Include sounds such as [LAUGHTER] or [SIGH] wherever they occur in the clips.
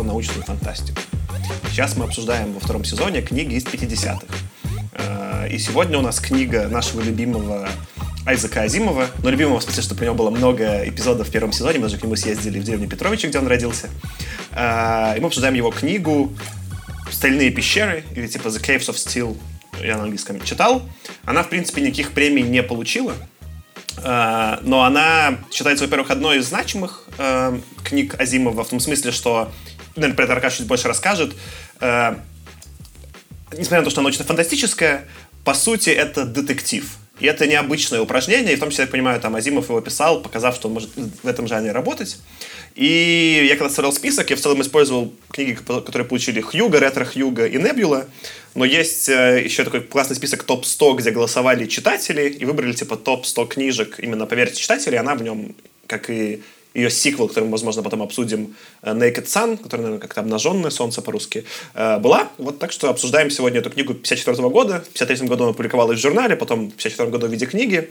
про научную фантастику. Сейчас мы обсуждаем во втором сезоне книги из 50-х. Э, и сегодня у нас книга нашего любимого Айзека Азимова, но любимого в смысле, что про него было много эпизодов в первом сезоне, мы даже к нему съездили в деревню Петровича, где он родился. Э, и мы обсуждаем его книгу «Стальные пещеры» или типа «The Caves of Steel», я на английском читал. Она, в принципе, никаких премий не получила, Э, но она считается, во-первых, одной из значимых книг Азимова, в том смысле, что, наверное, про это Аркаш чуть больше расскажет. Э, несмотря на то, что она научно-фантастическая, по сути, это детектив. И это необычное упражнение, и в том числе, я понимаю, там Азимов его писал, показав, что он может в этом жанре работать. И я когда составлял список, я в целом использовал книги, которые получили Хьюга, Ретро Хьюга и Небюла, но есть э, еще такой классный список топ-100, где голосовали читатели и выбрали типа топ-100 книжек именно по версии читателей, она в нем, как и ее сиквел, который мы, возможно, потом обсудим, э, Naked Sun, который, наверное, как-то «Обнаженное солнце» по-русски, э, была. Вот так что обсуждаем сегодня эту книгу 54 года. В 53 году она публиковалась в журнале, потом в 54 году в виде книги.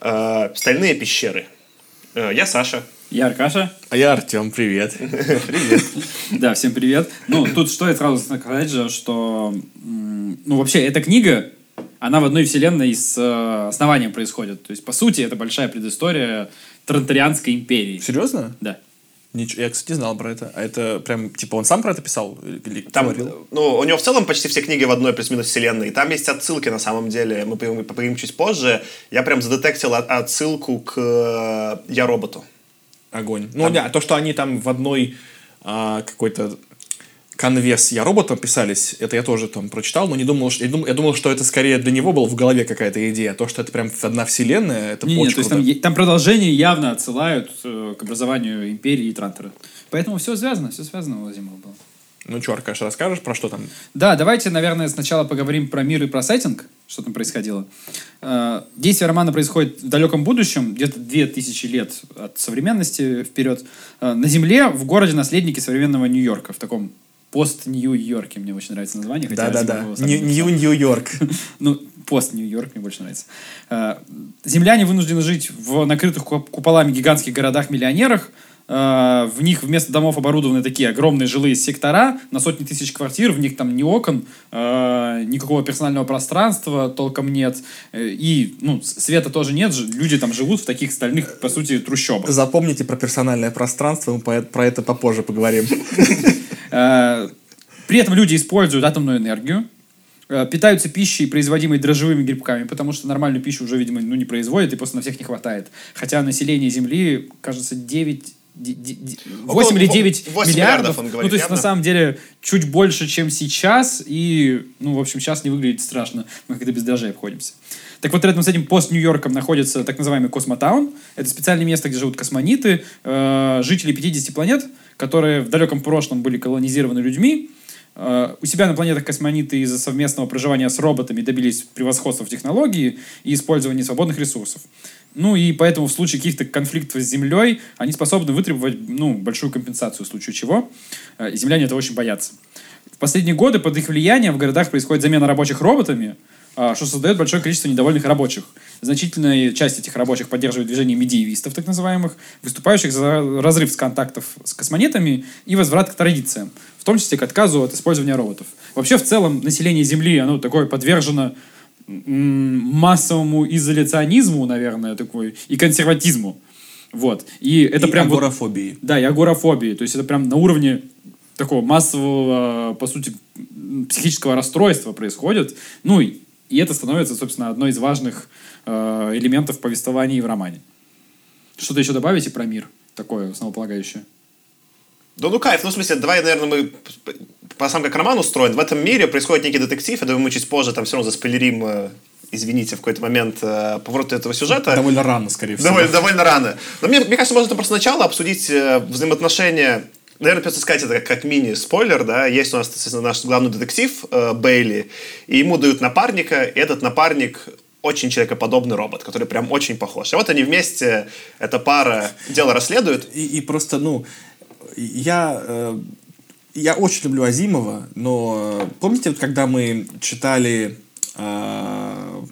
«Стальные пещеры». Я Саша. Я Аркаша. А я Артем, привет. [LAUGHS] Привет. [LAUGHS] Да, всем привет. Ну, тут что я сразу сказать же, что, ну, вообще, эта книга, она в одной вселенной с э, основанием происходит. То есть, по сути, это большая предыстория Тронтарианской империи. Серьезно? Да. Ничего, я, кстати, не знал про это. А это прям, типа, он сам про это писал? Или там, говорил? ну, у него в целом почти все книги в одной плюс-минус вселенной. И там есть отсылки, на самом деле. Мы поговорим чуть позже. Я прям задетектил отсылку к э, «Я роботу». Огонь. Ну, там... да, то, что они там в одной а, какой-то конвес «Я роботом» писались, это я тоже там прочитал, но не думал, что, я, думал, я думал, что это скорее для него было в голове какая-то идея. То, что это прям одна вселенная, это не, нет, то есть там, там продолжение явно отсылают э, к образованию империи и Трантера. Поэтому все связано, все связано у Азимова было. Ну что, Аркаш, расскажешь, про что там? Да, давайте, наверное, сначала поговорим про мир и про сеттинг, что там происходило. Э, действие романа происходит в далеком будущем, где-то 2000 лет от современности вперед. Э, на Земле, в городе наследники современного Нью-Йорка, в таком пост-Нью-Йорке, мне очень нравится название. Да-да-да, Нью-Нью-Йорк. [LAUGHS] ну, пост-Нью-Йорк мне больше нравится. Э, земляне вынуждены жить в накрытых куполами гигантских городах-миллионерах, э, в них вместо домов оборудованы такие огромные жилые сектора на сотни тысяч квартир, в них там ни окон, э, никакого персонального пространства толком нет, и ну, света тоже нет, люди там живут в таких стальных, по сути, трущобах. Запомните про персональное пространство, мы про это попозже поговорим. [LAUGHS] Э, при этом люди используют атомную энергию, э, питаются пищей, производимой дрожжевыми грибками, потому что нормальную пищу уже, видимо, ну, не производят, и просто на всех не хватает. Хотя население Земли, кажется, 9 8 или 9 8 миллиардов. Он говорит, ну, то есть, явно? на самом деле, чуть больше, чем сейчас. И, ну, в общем, сейчас не выглядит страшно. Мы когда без дрожжей обходимся. Так вот, рядом с этим пост-Нью-Йорком находится так называемый Космотаун. Это специальное место, где живут космониты, э, жители 50 планет, которые в далеком прошлом были колонизированы людьми. Э, у себя на планетах космониты из-за совместного проживания с роботами добились превосходства в технологии и использования свободных ресурсов. Ну и поэтому в случае каких-то конфликтов с Землей они способны вытребовать ну, большую компенсацию в случае чего. Э, земляне это очень боятся. В последние годы под их влиянием в городах происходит замена рабочих роботами, что создает большое количество недовольных рабочих. Значительная часть этих рабочих поддерживает движение медиевистов, так называемых, выступающих за разрыв с контактов с космонетами и возврат к традициям, в том числе к отказу от использования роботов. Вообще, в целом, население Земли, оно такое подвержено массовому изоляционизму, наверное, такой, и консерватизму. Вот. И это и прям... агорафобии. Вот, да, и агорафобии. То есть это прям на уровне такого массового, по сути, психического расстройства происходит. Ну, и, и это становится, собственно, одной из важных э, элементов повествования в романе. Что-то еще добавите про мир такое основополагающее? Да ну кайф, ну в смысле, давай, наверное, мы по сам как роман устроен. В этом мире происходит некий детектив, я думаю, мы чуть позже там все равно заспойлерим э, извините, в какой-то момент э, поворот этого сюжета. Довольно рано, скорее всего. Довольно, довольно рано. Но мне, мне кажется, можно просто сначала обсудить э, взаимоотношения Наверное, придется сказать это как, как мини-спойлер, да, есть у нас, естественно, наш главный детектив э, Бейли, и ему дают напарника, и этот напарник очень человекоподобный робот, который прям очень похож. И вот они вместе, эта пара дело расследуют. И, и просто, ну, я, э, я очень люблю Азимова, но помните, вот когда мы читали э,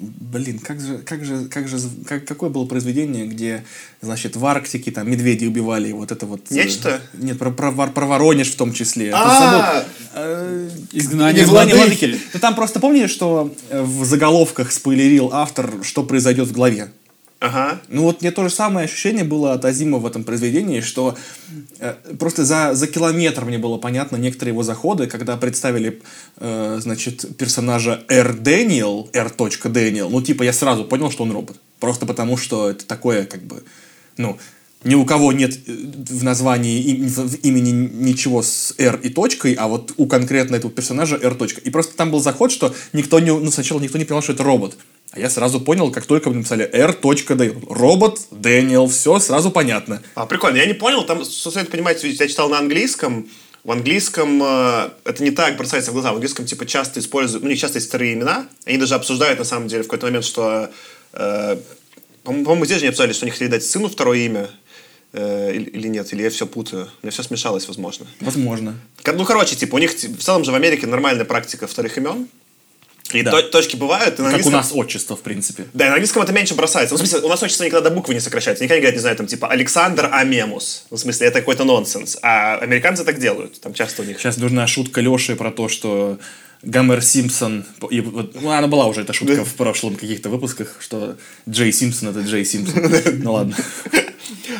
блин, как же, как же, как же, как, какое было произведение, где, значит, в Арктике там медведи убивали, вот это вот... э, Нечто? Нет, про, про, про Воронеж в том числе. А, Э, Изгнание Изгнание владыки. владыки. Ну, там просто помнишь, что э, в заголовках спойлерил автор, что произойдет в главе? Ага. Ну вот мне то же самое ощущение было от Азима в этом произведении, что э, просто за, за километр мне было понятно некоторые его заходы, когда представили, э, значит, персонажа R. Дэниел, R. Дэниел, ну типа я сразу понял, что он робот. Просто потому, что это такое как бы, ну, ни у кого нет э, в названии в имени ничего с R и точкой, а вот у конкретно этого персонажа R. И просто там был заход, что никто не, ну, сначала никто не понял, что это робот. А я сразу понял, как только мне написали R. Дэниел. Робот, Дэниел, все сразу понятно. А, прикольно, я не понял, там, стоит понимать, я читал на английском, в английском э, это не так бросается в глаза, в английском типа часто используют, ну, не часто есть вторые имена, они даже обсуждают на самом деле в какой-то момент, что, э, по-моему, здесь же не обсуждали, что они хотели дать сыну второе имя, э, или, нет, или я все путаю, у меня все смешалось, возможно. Возможно. Ну, короче, типа, у них в целом же в Америке нормальная практика вторых имен, и Да. то- точки бывают, и на Как у английском- нас отчество, в принципе. да, и на английском это меньше бросается. Ну, в смысле, у нас отчество никогда до буквы не сокращается. Никогда не говорят, не знаю, там, типа, Александр Амемус. Ну, в смысле, это какой-то нонсенс. А американцы так делают. Там часто у них... Сейчас нужна шутка Леши про то, что Гомер Симпсон, и вот, ну, она была уже эта шутка в прошлом каких-то выпусках, что Джей Симпсон это Джей Симпсон. Ну ладно.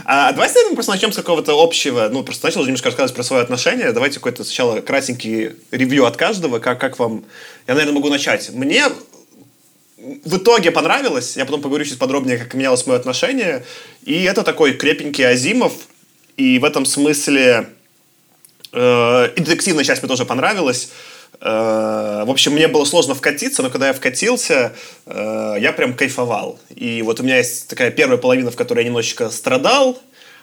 А давайте, наверное, просто начнем с какого-то общего... Ну, просто начал немножко рассказывать про свое отношение. Давайте какой-то сначала кратенький ревью от каждого. Как, как вам... Я, наверное, могу начать. Мне в итоге понравилось. Я потом поговорю чуть подробнее, как менялось мое отношение. И это такой крепенький Азимов. И в этом смысле э, и детективная часть мне тоже понравилась. Э, в общем, мне было сложно вкатиться, но когда я вкатился, э, я прям кайфовал. И вот у меня есть такая первая половина, в которой я немножечко страдал,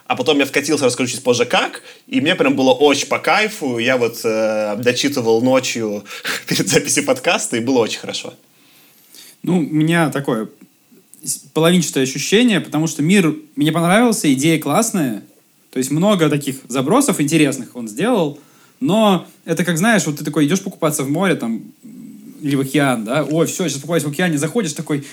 а потом я вкатился, расскажу чуть позже как, и мне прям было очень по кайфу. Я вот э, дочитывал ночью [LAUGHS] перед записью подкаста, и было очень хорошо. Ну, у меня такое половинчатое ощущение, потому что мир мне понравился, идея классная. То есть много таких забросов интересных он сделал. Но это как, знаешь, вот ты такой идешь покупаться в море, там, или в океан, да, ой, все, сейчас покупаюсь в океане, заходишь такой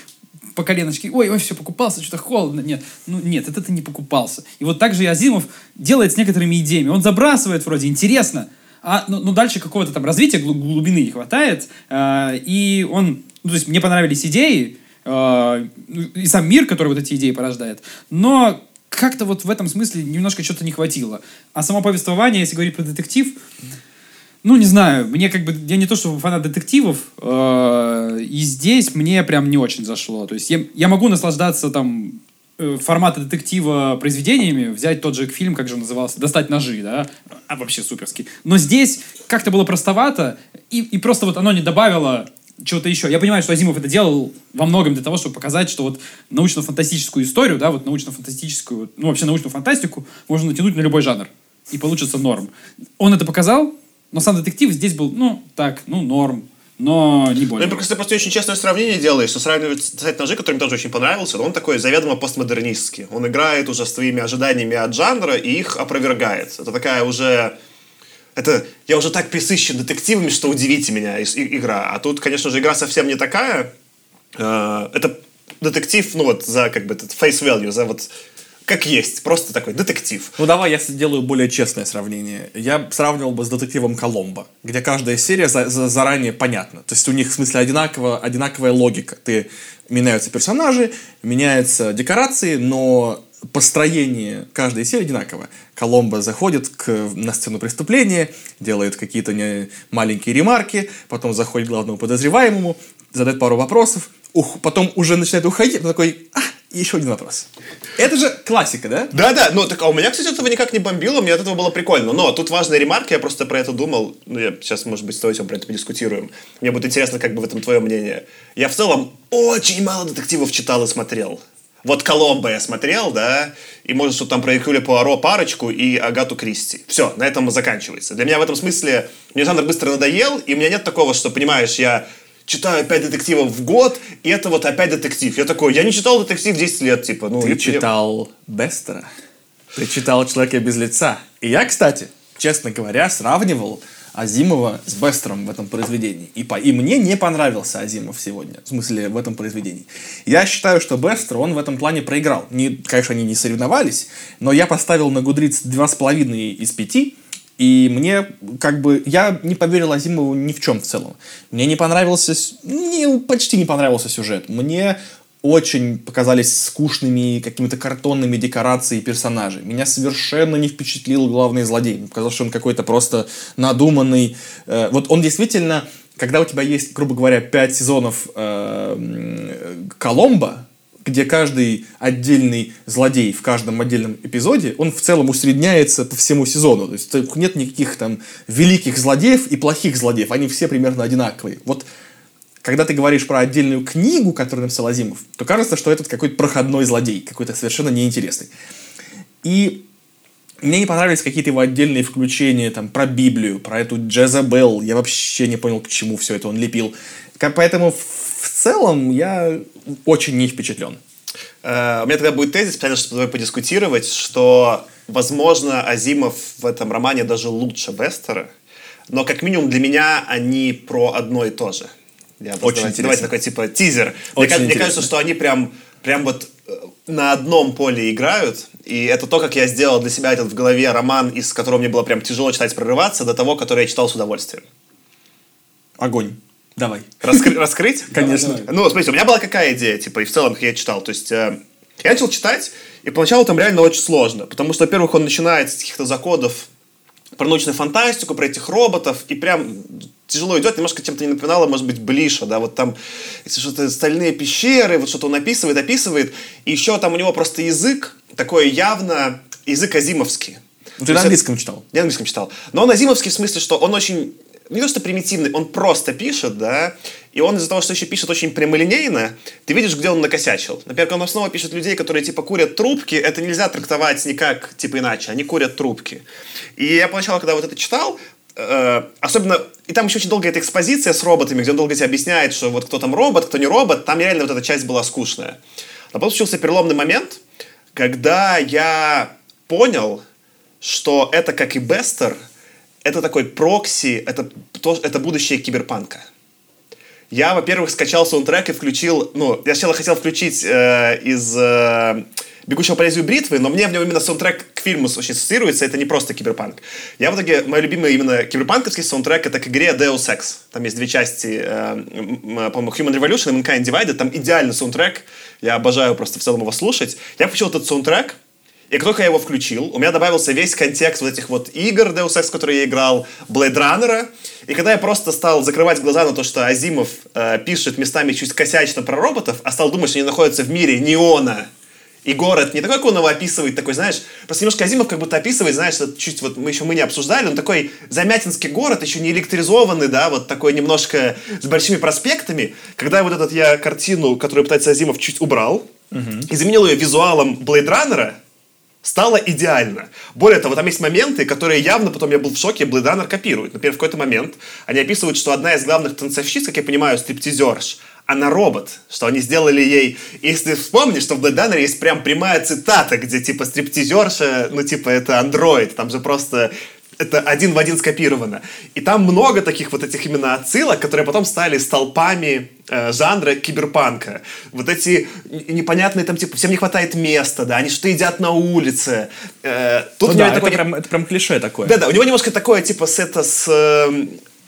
по коленочке, ой, ой, все, покупался, что-то холодно. Нет, ну нет, это ты не покупался. И вот так же и Азимов делает с некоторыми идеями. Он забрасывает вроде, интересно, а ну, ну, дальше какого-то там развития глу- глубины не хватает. э, и он, ну, то есть мне понравились идеи, э, и сам мир, который вот эти идеи порождает. Но как-то вот в этом смысле немножко что-то не хватило. А само повествование, если говорить про детектив, ну, не знаю, мне как бы, я не то, что фанат детективов, э, и здесь мне прям не очень зашло. То есть я, я могу наслаждаться там э, формата детектива произведениями, взять тот же фильм, как же он назывался, «Достать ножи», да, а вообще суперский. Но здесь как-то было простовато, и, и просто вот оно не добавило чего-то еще. Я понимаю, что Азимов это делал во многом для того, чтобы показать, что вот научно-фантастическую историю, да, вот научно-фантастическую, ну, вообще научную фантастику можно натянуть на любой жанр, и получится норм. Он это показал, но сам детектив здесь был, ну, так, ну, норм, но не Ну, более. и просто просто очень честное сравнение делаешь, что сравнивать «Достать ножи», который мне тоже очень понравился, он такой заведомо постмодернистский. Он играет уже с твоими ожиданиями от жанра и их опровергает. Это такая уже... Это я уже так присыщен детективами, что удивите меня, и- и- игра. А тут, конечно же, игра совсем не такая. Э, Это детектив, ну вот, за как бы этот face value, за вот как есть, просто такой детектив. Ну давай я сделаю более честное сравнение. Я сравнивал бы с детективом Коломбо, где каждая серия за- за- заранее понятна. То есть у них в смысле одинаково, одинаковая логика. Ты меняются персонажи, меняются декорации, но построение каждой серии одинаково. Коломбо заходит к, на сцену преступления, делает какие-то не- маленькие ремарки, потом заходит к главному подозреваемому, задает пару вопросов, ух- потом уже начинает уходить, он такой, а, еще один вопрос. Это же классика, да? Да-да, ну так а у меня, кстати, этого никак не бомбило, мне от этого было прикольно. Но тут важная ремарка, я просто про это думал. Ну, я сейчас, может быть, с тобой про это подискутируем. Мне будет интересно, как бы в этом твое мнение. Я в целом очень мало детективов читал и смотрел. Вот Коломбо я смотрел, да, и может, что там про Эркюля Пуаро парочку и Агату Кристи. Все, на этом заканчивается. Для меня в этом смысле мне жанр быстро надоел, и у меня нет такого, что, понимаешь, я читаю пять детективов в год, и это вот опять детектив. Я такой, я не читал детектив 10 лет, типа. Ну, Ты и- читал Бестера? Ты читал «Человека без лица». И я, кстати, честно говоря, сравнивал Азимова с Бестером в этом произведении. И, по, и мне не понравился Азимов сегодня, в смысле, в этом произведении. Я считаю, что Бестер, он в этом плане проиграл. Не, конечно, они не соревновались, но я поставил на Гудриц 2,5 из 5, и мне, как бы, я не поверил Азимову ни в чем в целом. Мне не понравился, не, почти не понравился сюжет. Мне очень показались скучными какими-то картонными декорации персонажей. Меня совершенно не впечатлил главный злодей. Мне показалось, что он какой-то просто надуманный. Э, вот он действительно, когда у тебя есть, грубо говоря, пять сезонов э, Коломбо, где каждый отдельный злодей в каждом отдельном эпизоде, он в целом усредняется по всему сезону. То есть нет никаких там великих злодеев и плохих злодеев. Они все примерно одинаковые. Вот когда ты говоришь про отдельную книгу, которую написал Азимов, то кажется, что этот какой-то проходной злодей, какой-то совершенно неинтересный. И мне не понравились какие-то его отдельные включения там, про Библию, про эту Джезабел. Я вообще не понял, к чему все это он лепил. Поэтому в целом я очень не впечатлен. Uh, у меня тогда будет тезис, специально, чтобы с тобой подискутировать, что, возможно, Азимов в этом романе даже лучше Вестера, но как минимум для меня они про одно и то же. Я Очень давайте, давайте такой типа тизер. Очень мне, мне кажется, что они прям, прям вот э, на одном поле играют, и это то, как я сделал для себя этот в голове роман, из которого мне было прям тяжело читать, прорываться, до того, который я читал с удовольствием. Огонь. Давай. Раскры- [LAUGHS] раскрыть? [LAUGHS] Конечно. Давай, давай. Ну, смотрите, у меня была какая идея, типа, и в целом, как я читал. То есть, э, я начал читать, и поначалу там реально очень сложно, потому что, во-первых, он начинает с каких-то закодов про научную фантастику, про этих роботов, и прям тяжело идет, немножко чем-то не напоминало, может быть, Блиша, да, вот там что-то стальные пещеры, вот что-то он описывает, описывает, и еще там у него просто язык такой явно язык азимовский. Ну, ты на английском это... читал? Я на английском читал. Но он азимовский в смысле, что он очень не то что примитивный, он просто пишет, да, и он из-за того, что еще пишет очень прямолинейно, ты видишь, где он накосячил. Например, он снова пишет людей, которые, типа, курят трубки, это нельзя трактовать никак, типа, иначе. Они курят трубки. И я поначалу, когда вот это читал, э, особенно, и там еще очень долгая эта экспозиция с роботами, где он долго тебе объясняет, что вот кто там робот, кто не робот, там реально вот эта часть была скучная. Но потом случился переломный момент, когда я понял, что это, как и Бестер, это такой прокси, это, то, это будущее киберпанка. Я, во-первых, скачал саундтрек и включил, ну, я сначала хотел включить э, из э, «Бегущего по лезвию бритвы», но мне в нем именно саундтрек к фильму очень ассоциируется, это не просто киберпанк. Я в итоге, мой любимый именно киберпанковский саундтрек это к игре Deus Ex. Там есть две части, э, по-моему, Human Revolution и Mankind Divided, там идеальный саундтрек, я обожаю просто в целом его слушать. Я включил этот саундтрек, и как только я его включил, у меня добавился весь контекст вот этих вот игр Deus Ex, которые я играл, Blade Runner. И когда я просто стал закрывать глаза на то, что Азимов э, пишет местами чуть косячно про роботов, а стал думать, что они находятся в мире неона, и город не такой, как он его описывает, такой, знаешь, просто немножко Азимов как будто описывает, знаешь, чуть вот мы еще мы не обсуждали, он такой замятинский город, еще не электризованный, да, вот такой немножко с большими проспектами. Когда вот этот я картину, которую пытается Азимов, чуть убрал, угу. и заменил ее визуалом Блейдраннера, стало идеально. Более того, там есть моменты, которые явно потом я был в шоке, Runner копирует. Например, в какой-то момент они описывают, что одна из главных танцовщиц, как я понимаю, стриптизерш, она робот, что они сделали ей... Если вспомнишь, что в Blade Runner есть прям прямая цитата, где типа стриптизерша, ну типа это андроид, там же просто это один в один скопировано. И там много таких вот этих именно отсылок, которые потом стали столпами э, жанра киберпанка. Вот эти непонятные там, типа, всем не хватает места, да, они что едят на улице. Э, тут ну, да, это, прям, это прям клише такое. Да-да, у него немножко такое, типа, с это с... Э,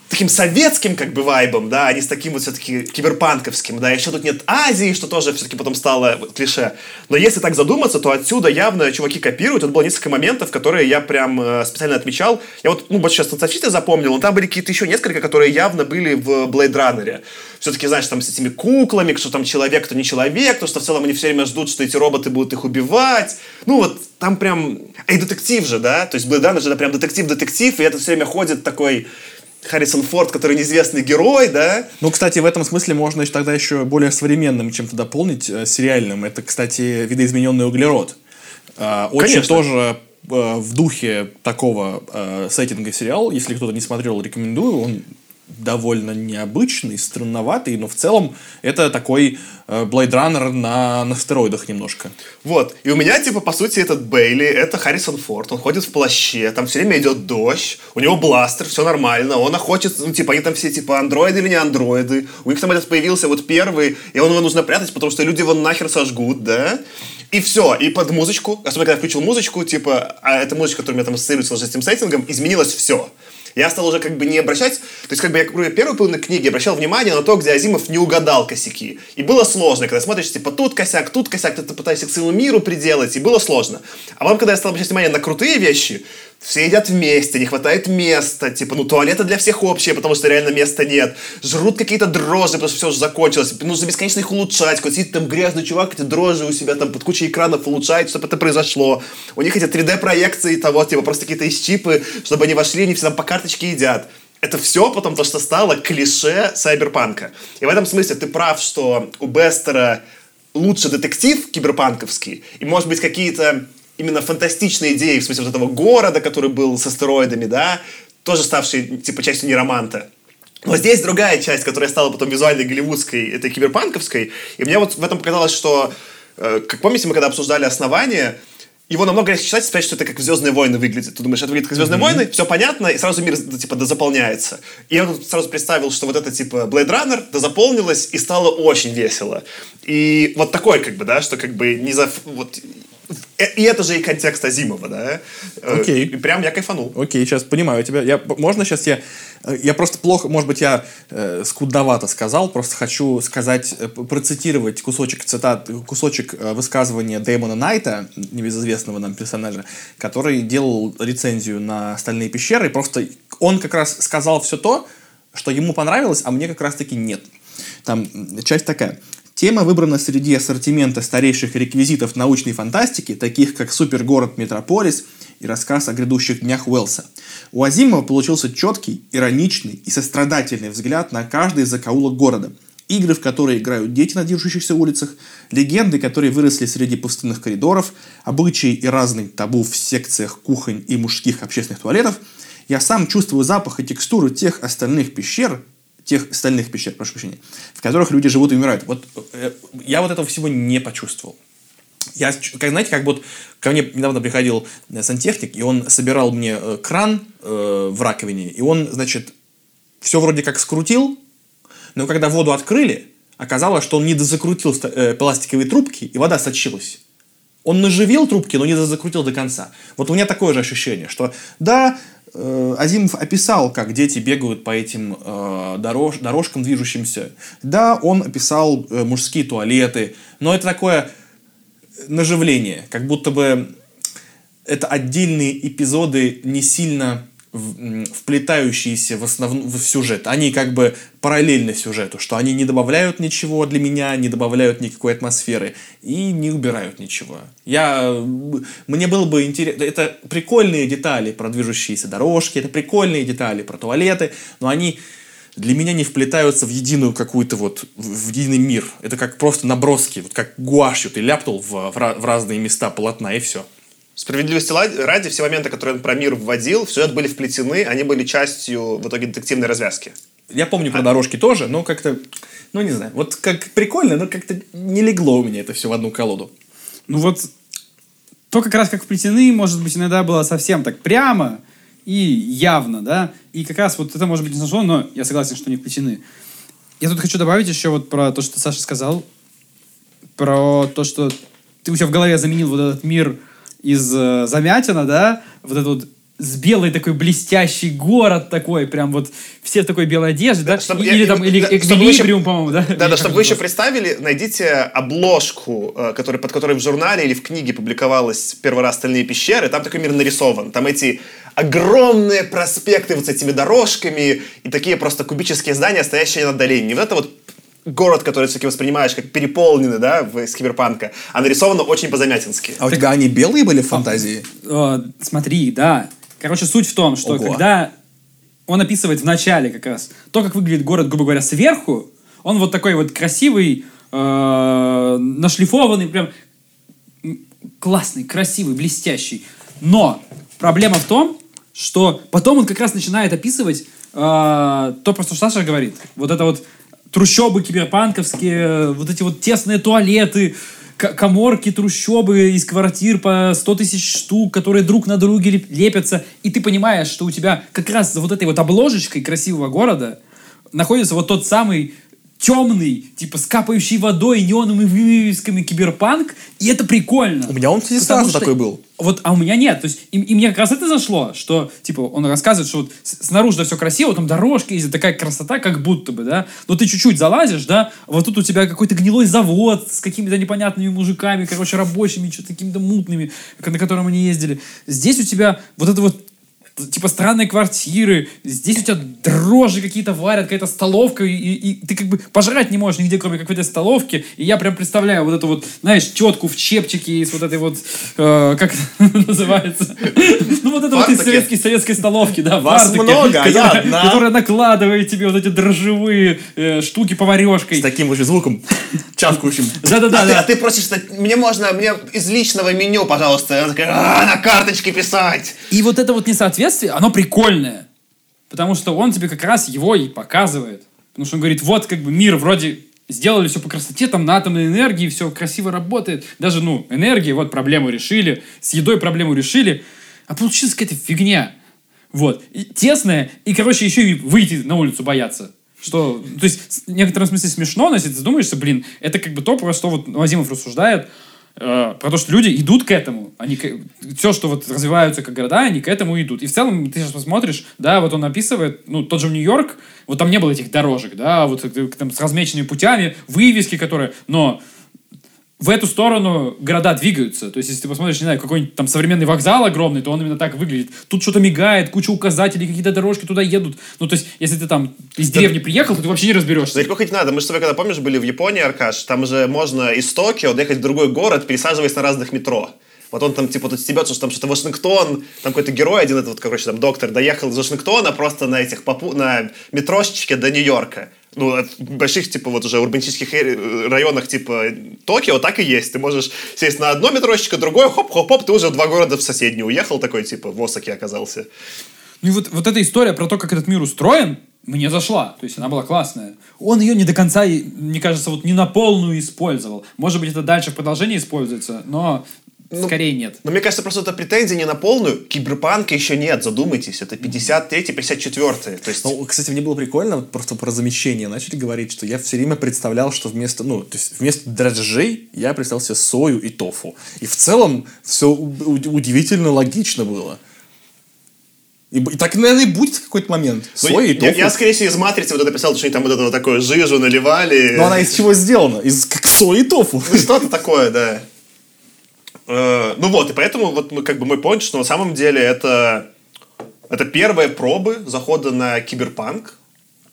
таким советским как бы вайбом, да, а не с таким вот все-таки киберпанковским, да, еще тут нет Азии, что тоже все-таки потом стало клише. Но если так задуматься, то отсюда явно чуваки копируют. Тут было несколько моментов, которые я прям э, специально отмечал. Я вот, ну, вот сейчас танцовщицы запомнил, но там были какие-то еще несколько, которые явно были в Blade Runner. Все-таки, знаешь, там с этими куклами, что там человек, кто не человек, то, что в целом они все время ждут, что эти роботы будут их убивать. Ну, вот там прям... И детектив же, да, то есть Blade Runner же это прям детектив-детектив, и это все время ходит такой Харрисон Форд, который неизвестный герой, да? Ну, кстати, в этом смысле можно тогда еще более современным чем-то дополнить, э, сериальным. Это, кстати, видоизмененный углерод. Э, очень Конечно. тоже э, в духе такого э, сеттинга сериал. Если кто-то не смотрел, рекомендую. Он довольно необычный, странноватый, но в целом это такой э, Blade Runner на, на стероидах немножко. Вот. И у меня, типа, по сути, этот Бейли, это Харрисон Форд. Он ходит в плаще, там все время идет дождь, у него бластер, все нормально. Он охотится, ну, типа, они там все, типа, андроиды или не андроиды. У них там этот появился вот первый, и он его нужно прятать, потому что люди его нахер сожгут, да? И все, и под музычку, особенно когда я включил музычку, типа, а эта музычка, которая у меня там ассоциируется с этим сеттингом, изменилось все я стал уже как бы не обращать, то есть как бы я говорю, первую половину книги обращал внимание на то, где Азимов не угадал косяки. И было сложно, когда смотришь, типа, тут косяк, тут косяк, ты пытаешься к целому миру приделать, и было сложно. А потом, когда я стал обращать внимание на крутые вещи, все едят вместе, не хватает места, типа, ну, туалеты для всех общие, потому что реально места нет. Жрут какие-то дрожжи, потому что все уже закончилось. Нужно бесконечно их улучшать. Какой сидит там грязный чувак, эти дрожжи у себя там под кучей экранов улучшает, чтобы это произошло. У них эти 3D-проекции того, типа, просто какие-то из чипы, чтобы они вошли, они все там по карточке едят. Это все потом то, что стало клише сайберпанка. И в этом смысле ты прав, что у Бестера лучше детектив киберпанковский, и, может быть, какие-то именно фантастичные идеи, в смысле вот этого города, который был с астероидами, да, тоже ставший, типа, частью нероманта. Но здесь другая часть, которая стала потом визуальной голливудской, этой киберпанковской. И мне вот в этом показалось, что, э, как помните, мы когда обсуждали основание, его намного легче читать и сказать, что это как «Звездные войны» выглядит. Ты думаешь, это выглядит как «Звездные mm-hmm. войны», все понятно, и сразу мир, типа, дозаполняется. И я тут сразу представил, что вот это, типа, Blade Runner дозаполнилось, и стало очень весело. И вот такой, как бы, да, что как бы не за... Вот, и это же и контекст Азимова, да? Э, Окей. И прям я кайфанул. Окей, сейчас понимаю тебя. Я, можно сейчас я... Э, я просто плохо, может быть, я э, скудновато сказал, просто хочу сказать, процитировать кусочек цитат, кусочек высказывания Дэймона Найта, небезызвестного нам персонажа, который делал рецензию на «Остальные пещеры», просто он как раз сказал все то, что ему понравилось, а мне как раз-таки нет. Там часть такая. Тема выбрана среди ассортимента старейших реквизитов научной фантастики, таких как «Супергород Метрополис» и рассказ о грядущих днях Уэллса. У Азимова получился четкий, ироничный и сострадательный взгляд на каждый закоулок города. Игры, в которые играют дети на движущихся улицах, легенды, которые выросли среди пустынных коридоров, обычаи и разные табу в секциях кухонь и мужских общественных туалетов, я сам чувствую запах и текстуру тех остальных пещер, тех остальных пещер, прошу прощения, в которых люди живут и умирают. Вот э, я вот этого всего не почувствовал. Я, как, знаете, как вот ко мне недавно приходил э, сантехник, и он собирал мне э, кран э, в раковине, и он, значит, все вроде как скрутил, но когда воду открыли, оказалось, что он не дозакрутил э, пластиковые трубки, и вода сочилась. Он наживил трубки, но не закрутил до конца. Вот у меня такое же ощущение, что да, Азимов описал, как дети бегают по этим э, дорож, дорожкам движущимся. Да, он описал э, мужские туалеты, но это такое наживление, как будто бы это отдельные эпизоды не сильно вплетающиеся в, основ... в сюжет. Они как бы параллельны сюжету, что они не добавляют ничего для меня, не добавляют никакой атмосферы и не убирают ничего. Я... Мне было бы интересно... Это прикольные детали про движущиеся дорожки, это прикольные детали про туалеты, но они для меня не вплетаются в единую какую-то вот, в единый мир. Это как просто наброски, вот как гуашью ты ляпнул в, в разные места полотна и все. Справедливости ради, все моменты, которые он про мир вводил, в сюжет были вплетены, они были частью в итоге детективной развязки. Я помню про а... дорожки тоже, но как-то, ну не знаю, вот как прикольно, но как-то не легло у меня это все в одну колоду. Ну вот, то как раз как вплетены, может быть, иногда было совсем так прямо и явно, да, и как раз вот это может быть не сошло, но я согласен, что не вплетены. Я тут хочу добавить еще вот про то, что Саша сказал, про то, что ты у себя в голове заменил вот этот мир из э, Замятина, да, вот этот вот с белой такой блестящий город такой, прям вот все в такой белой одежде, да? Чтобы или я, там, или да, Эквилибриум, по-моему, да? Да, да, чтобы вы еще представили, найдите обложку, э, который, под которой в журнале или в книге публиковалась первый раз «Стальные пещеры», там такой мир нарисован, там эти огромные проспекты вот с этими дорожками и такие просто кубические здания, стоящие на отдалении. Вот это вот город, который все-таки воспринимаешь как переполненный, да, в, из киберпанка, а нарисовано очень по-замятински. А у тебя они белые были в фантазии? А, э, смотри, да. Короче, суть в том, что Ого. когда он описывает в начале как раз то, как выглядит город, грубо говоря, сверху, он вот такой вот красивый, э, нашлифованный, прям классный, красивый, блестящий. Но проблема в том, что потом он как раз начинает описывать а, то, просто что Саша говорит. Вот это вот трущобы киберпанковские, вот эти вот тесные туалеты, коморки, трущобы из квартир по 100 тысяч штук, которые друг на друге леп- лепятся, и ты понимаешь, что у тебя как раз за вот этой вот обложечкой красивого города находится вот тот самый темный, типа с капающей водой, неоновыми вывесками киберпанк, и это прикольно. У меня он, кстати, сразу что- такой был. Вот, а у меня нет. То есть, и, и мне как раз это зашло, что, типа, он рассказывает, что вот снаружи да все красиво, там дорожки есть, такая красота, как будто бы, да. Но ты чуть-чуть залазишь, да, вот тут у тебя какой-то гнилой завод с какими-то непонятными мужиками, короче, рабочими, что-то какими-то мутными, на котором они ездили. Здесь у тебя вот это вот типа странные квартиры, здесь у тебя дрожжи какие-то варят, какая-то столовка, и, и ты как бы пожрать не можешь нигде, кроме как в этой столовке. И я прям представляю вот эту вот, знаешь, тетку в чепчике из вот этой вот, э, как [LAUGHS] называется? [LAUGHS] Ну вот это вот из советской, советской столовки, да, Вас много, а я которая, одна. которая накладывает тебе вот эти дрожжевые э, штуки поварешкой. С таким же звуком чавкающим. Да-да-да, а, ты, а ты просишь, мне можно, мне из личного меню, пожалуйста. «А, на карточке писать. И вот это вот несоответствие, оно прикольное. Потому что он тебе как раз его и показывает. Потому что он говорит, вот как бы мир вроде сделали все по красоте, там на атомной энергии все красиво работает. Даже, ну, энергия, вот проблему решили, с едой проблему решили, а получилась какая-то фигня. Вот. И тесная, и, короче, еще и выйти на улицу бояться. Что, то есть, в некотором смысле смешно, но если ты задумаешься, блин, это как бы то, про что вот Вазимов рассуждает, э, про то, что люди идут к этому. Они все, что вот развиваются как города, они к этому идут. И в целом, ты сейчас посмотришь, да, вот он описывает, ну, тот же Нью-Йорк, вот там не было этих дорожек, да, вот э, там с размеченными путями, вывески, которые, но в эту сторону города двигаются. То есть, если ты посмотришь, не знаю, какой-нибудь там современный вокзал огромный, то он именно так выглядит. Тут что-то мигает, куча указателей, какие-то дорожки туда едут. Ну, то есть, если ты там из деревни приехал, то ты вообще не разберешься. Далеко ходить не надо. Мы с тобой, когда помнишь, были в Японии, Аркаш, там же можно из Токио доехать в другой город, пересаживаясь на разных метро. Вот он там, типа, тут стебется, что там что-то Вашингтон, там какой-то герой один, этот вот, короче, там доктор, доехал из Вашингтона просто на этих, попу- на метрошечке до Нью-Йорка. Ну, от больших, типа, вот уже урбанистических э, районах, типа, Токио, так и есть. Ты можешь сесть на одно метрошечко, другое, хоп-хоп-хоп, ты уже в два города в соседние уехал, такой, типа, в Осаке оказался. Ну и вот, вот эта история про то, как этот мир устроен, мне зашла. То есть она была классная. Он ее не до конца, мне кажется, вот не на полную использовал. Может быть, это дальше в продолжении используется, но скорее нет. Но мне кажется, просто это претензия не на полную. Киберпанка еще нет, задумайтесь. Это 53-й, 54-й. То есть... Ну, кстати, мне было прикольно, вот просто про замещение начали говорить, что я все время представлял, что вместо, ну, то есть вместо дрожжей я представил себе сою и тофу. И в целом все удивительно логично было. И, и так, наверное, и будет в какой-то момент. Ну, Соя и я, тофу. я, скорее всего, из матрицы вот это писал, что они там вот это вот такое жижу наливали. Но она из чего сделана? Из как сои и тофу. Ну, что-то такое, да. Э, Ну вот, и поэтому вот мы, как бы мы поняли, что на самом деле это, это первые пробы захода на киберпанк.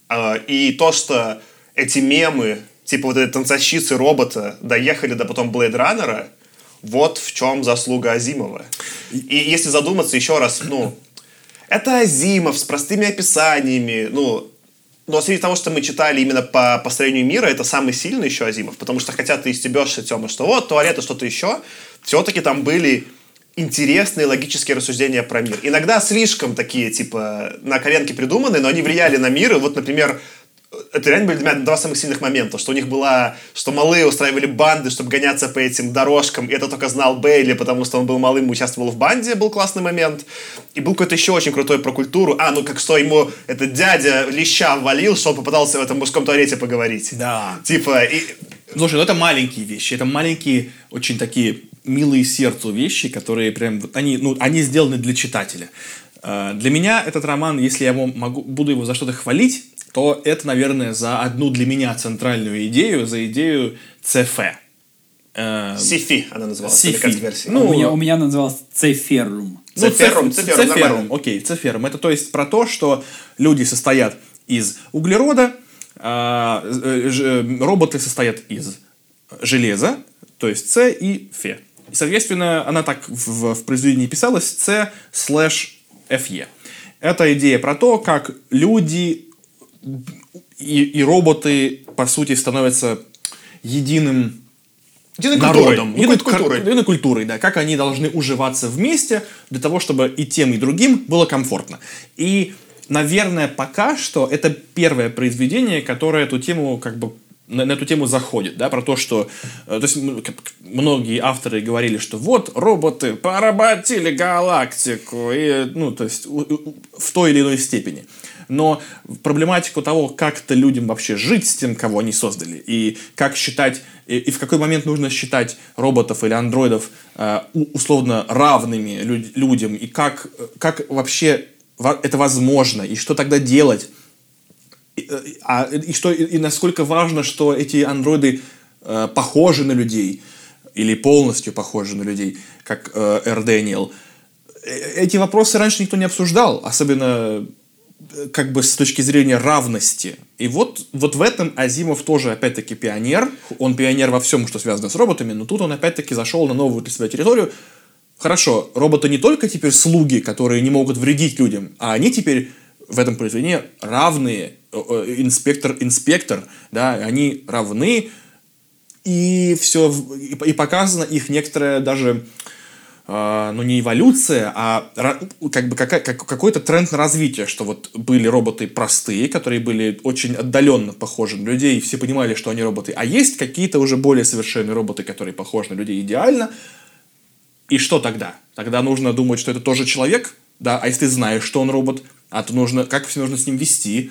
Э, И то, что эти мемы, типа вот этой танцовщицы робота, доехали до потом Блейд Раннера, вот в чем заслуга Азимова. И если задуматься еще раз, ну, это Азимов с простыми описаниями, ну, но среди того, что мы читали именно по построению мира, это самый сильный еще Азимов, потому что хотя ты стебешься, Тёма, что вот, туалет и что-то еще, все-таки там были интересные логические рассуждения про мир. Иногда слишком такие, типа, на коленке придуманные, но они влияли на мир. И вот, например, это реально были для меня два самых сильных момента, что у них была, что малые устраивали банды, чтобы гоняться по этим дорожкам, и это только знал Бейли, потому что он был малым, участвовал в банде, был классный момент. И был какой-то еще очень крутой про культуру. А, ну как что ему этот дядя леща ввалил, что он попытался в этом мужском туалете поговорить. Да. Типа, и, Слушай, ну это маленькие вещи, это маленькие, очень такие милые сердцу вещи, которые прям, вот они, ну, они сделаны для читателя. Э, Для меня этот роман, если я его могу, буду его за что-то хвалить, то это, наверное, за одну для меня центральную идею, за идею ЦФ. Э, Сифи она называлась, Сифи. американской версии. Ну, у, меня, у меня называлось Цейферрум. Ну, Циферум, циф- циферум, циферум, нормально. окей, циферум. Это то есть про то, что люди состоят из углерода, а, э, э, роботы состоят из железа, то есть С и Фе. И, соответственно, она так в, в произведении писалась С слэш ФЕ. Это идея про то, как люди и, и роботы, по сути, становятся единым Единой народом. культурой. Единой культурой. Единой культурой, да. Как они должны уживаться вместе для того, чтобы и тем, и другим было комфортно. И наверное, пока что это первое произведение, которое эту тему как бы на, на эту тему заходит, да, про то, что, э, то есть многие авторы говорили, что вот роботы поработили галактику, и, ну, то есть в той или иной степени. Но проблематику того, как это людям вообще жить с тем, кого они создали, и как считать, и, и в какой момент нужно считать роботов или андроидов э, условно равными люд, людям, и как, как вообще это возможно, и что тогда делать, и, э, а, и, что, и насколько важно, что эти андроиды э, похожи на людей, или полностью похожи на людей, как э, Эр Дэниел. Э, эти вопросы раньше никто не обсуждал, особенно э, как бы с точки зрения равности. И вот, вот в этом Азимов тоже, опять-таки, пионер. Он пионер во всем, что связано с роботами, но тут он, опять-таки, зашел на новую для себя территорию. Хорошо, роботы не только теперь слуги, которые не могут вредить людям, а они теперь в этом произведении равные инспектор, инспектор, да, они равны, и все, и показано их некоторая даже, э, ну не эволюция, а как бы какая, как, какой-то тренд на развитие, что вот были роботы простые, которые были очень отдаленно похожи на людей, и все понимали, что они роботы, а есть какие-то уже более совершенные роботы, которые похожи на людей идеально, и что тогда? Тогда нужно думать, что это тоже человек, да, а если ты знаешь, что он робот, а то нужно, как все нужно с ним вести,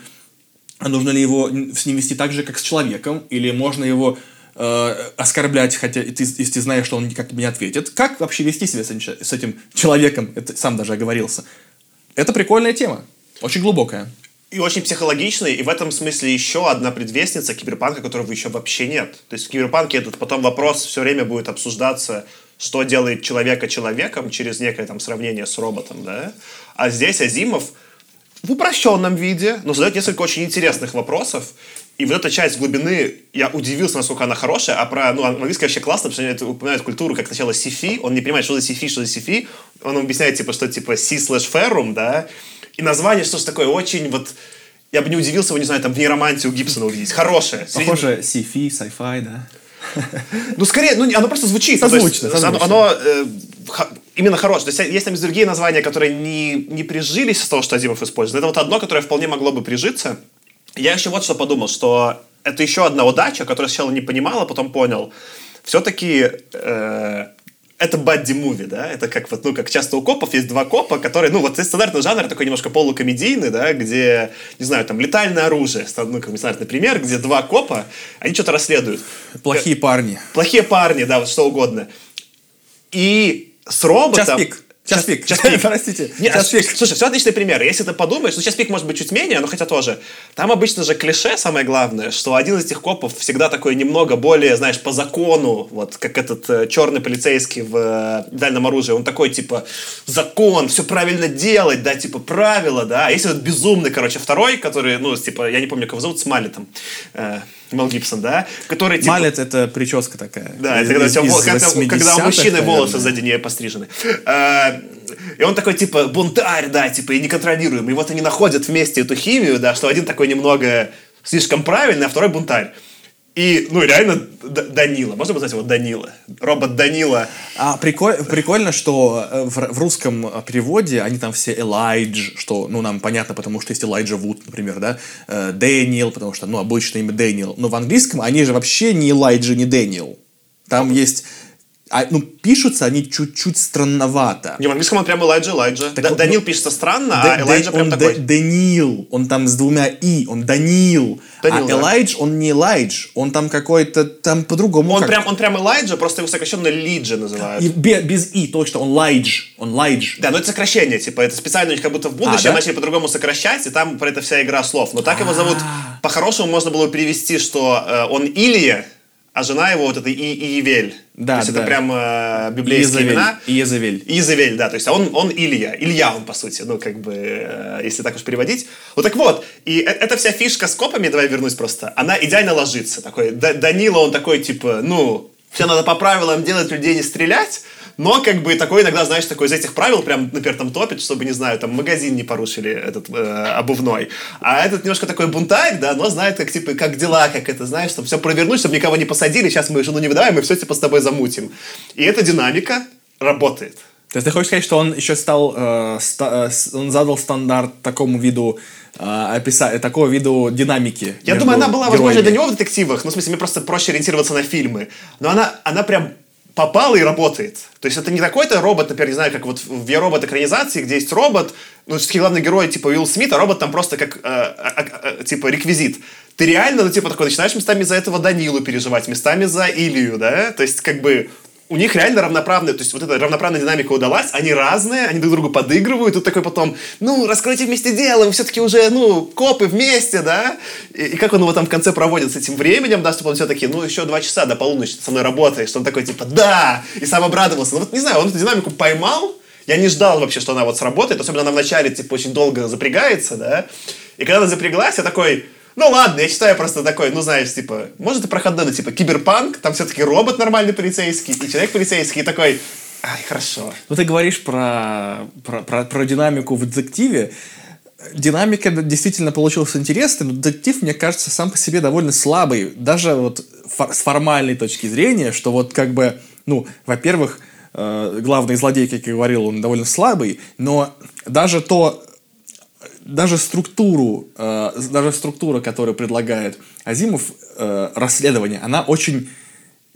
а нужно ли его с ним вести так же, как с человеком, или можно его э, оскорблять, хотя ты, если ты знаешь, что он никак не ответит. Как вообще вести себя с, с этим человеком? Это сам даже оговорился. Это прикольная тема, очень глубокая. И очень психологичный, и в этом смысле еще одна предвестница киберпанка, которого еще вообще нет. То есть в киберпанке этот потом вопрос все время будет обсуждаться, что делает человека человеком через некое там сравнение с роботом, да? А здесь Азимов в упрощенном виде, но задает несколько очень интересных вопросов. И вот эта часть глубины, я удивился, насколько она хорошая, а про, ну, английский вообще классно, потому что они упоминают культуру как сначала сифи, он не понимает, что за сифи, что за сифи, он объясняет, типа, что, типа, си слэш феррум, да, и название, что ж такое, очень вот, я бы не удивился, его, не знаю, там, в нейроманте у Гибсона увидеть, хорошее. Похоже, сифи, sci-fi, да. Ну, скорее, ну, оно просто звучит. Созвучно, созвучно. Оно, оно э, именно хорошее. То есть есть там другие названия, которые не, не прижились с того, что Азимов использует. Это вот одно, которое вполне могло бы прижиться. Я еще вот что подумал, что это еще одна удача, которую сначала не понимал, а потом понял. Все-таки э, это бадди-муви, да, это как вот, ну, как часто у копов есть два копа, которые, ну, вот стандартный жанр такой немножко полукомедийный, да, где, не знаю, там, летальное оружие, ну, как стандартный пример, где два копа, они что-то расследуют. Плохие парни. Плохие парни, да, вот что угодно. И с роботом... Час пик. Час пик. [LAUGHS] Час пик. Простите. Нет, час пик. Слушай, все отличный пример. Если ты подумаешь, ну, час пик может быть чуть менее, но хотя тоже. Там обычно же клише самое главное, что один из этих копов всегда такой немного более, знаешь, по закону, вот как этот э, черный полицейский в э, дальнем оружии. Он такой, типа, закон, все правильно делать, да, типа, правила, да. А есть этот безумный, короче, второй, который, ну, типа, я не помню, как его зовут, с Малетом. Э, Мел Гибсон, да? Который, типа... Малет — это прическа такая. Да, это когда, из, из когда, когда у мужчины волосы сзади не пострижены. А, и он такой, типа, бунтарь, да, типа, и неконтролируемый. И вот они находят вместе эту химию, да, что один такой немного слишком правильный, а второй бунтарь. И, ну, реально, Данила. Можно назвать его Данила? Робот Данила. А приколь, прикольно, что э, в, в русском э, переводе они там все Элайдж, что, ну, нам понятно, потому что есть Элайджа Вуд, например, да, э, Дэниел, потому что, ну, обычное имя Дэниел. Но в английском они же вообще не Элайджа, не Дэниел. Там есть а, ну, пишутся они чуть-чуть странновато. Не, в английском он прям Элайджа, Элайджа. Так, Данил пишется странно, а Элайджа прям такой. Данил, он там с двумя «и», он Данил. Данил а да. Элайдж, он не Элайдж, он там какой-то, там по-другому. Он, как прям, он прям Элайджа, просто его сокращенно Лиджа называют. И, без, без «и», точно, он Лайдж, он Лайдж. Да, но это сокращение, типа, это специально у них как будто в будущем а, да? начали по-другому сокращать, и там про это вся игра слов. Но так его зовут, а. по-хорошему можно было перевести, что э, он Илья, а жена его вот это и Иевель. Да, то есть да. это прям э, библейские Иезавель. имена. Иезавель. Иезавель, да. То есть он, он Илья. Илья он, по сути, ну, как бы, э, если так уж переводить. Вот так вот. И э, эта вся фишка с копами, давай вернусь просто, она идеально ложится. Такой, Данила, он такой, типа, ну, все надо по правилам делать, людей не стрелять но как бы такой иногда, знаешь, такой из этих правил прям, например, там топит, чтобы, не знаю, там магазин не порушили этот э, обувной. А этот немножко такой бунтарь, да, но знает, как, типа, как дела, как это, знаешь, чтобы все провернуть, чтобы никого не посадили, сейчас мы жену не выдаваем, мы все, типа, с тобой замутим. И эта динамика работает. То есть ты хочешь сказать, что он еще стал, э, ста- э, он задал стандарт такому виду э, описа- такого виду динамики. Я думаю, она была, возможно, героями. для него в детективах. Ну, в смысле, мне просто проще ориентироваться на фильмы. Но она, она прям попала и работает. То есть это не какой-то робот, например, не знаю, как вот в «Я робот» экранизации, где есть робот, ну, все-таки главный герой, типа Уилл Смит, а робот там просто как, э, э, э, типа, реквизит. Ты реально, ну, типа, такой, начинаешь местами за этого Данилу переживать, местами за Илью, да? То есть, как бы, у них реально равноправная, то есть вот эта равноправная динамика удалась, они разные, они друг другу подыгрывают, тут такой потом, ну, раскройте вместе дело, вы все-таки уже, ну, копы вместе, да? И, и как он его там в конце проводит с этим временем, да, чтобы он все-таки, ну, еще два часа до полуночи со мной работаешь, что он такой, типа, да, и сам обрадовался. Ну, вот, не знаю, он эту динамику поймал, я не ждал вообще, что она вот сработает, особенно она вначале, типа, очень долго запрягается, да, и когда она запряглась, я такой, ну ладно, я считаю просто такой, ну знаешь, типа, может и проходной, типа киберпанк, там все-таки робот нормальный полицейский, и человек полицейский, и такой, ай, хорошо. Ну, ты говоришь про, про, про, про динамику в детективе. Динамика действительно получилась интересной, но детектив, мне кажется, сам по себе довольно слабый. Даже вот фор- с формальной точки зрения, что вот как бы, ну, во-первых, э, главный злодей, как я говорил, он довольно слабый, но даже то, даже структуру, э, даже структура, которую предлагает Азимов, э, расследование, она очень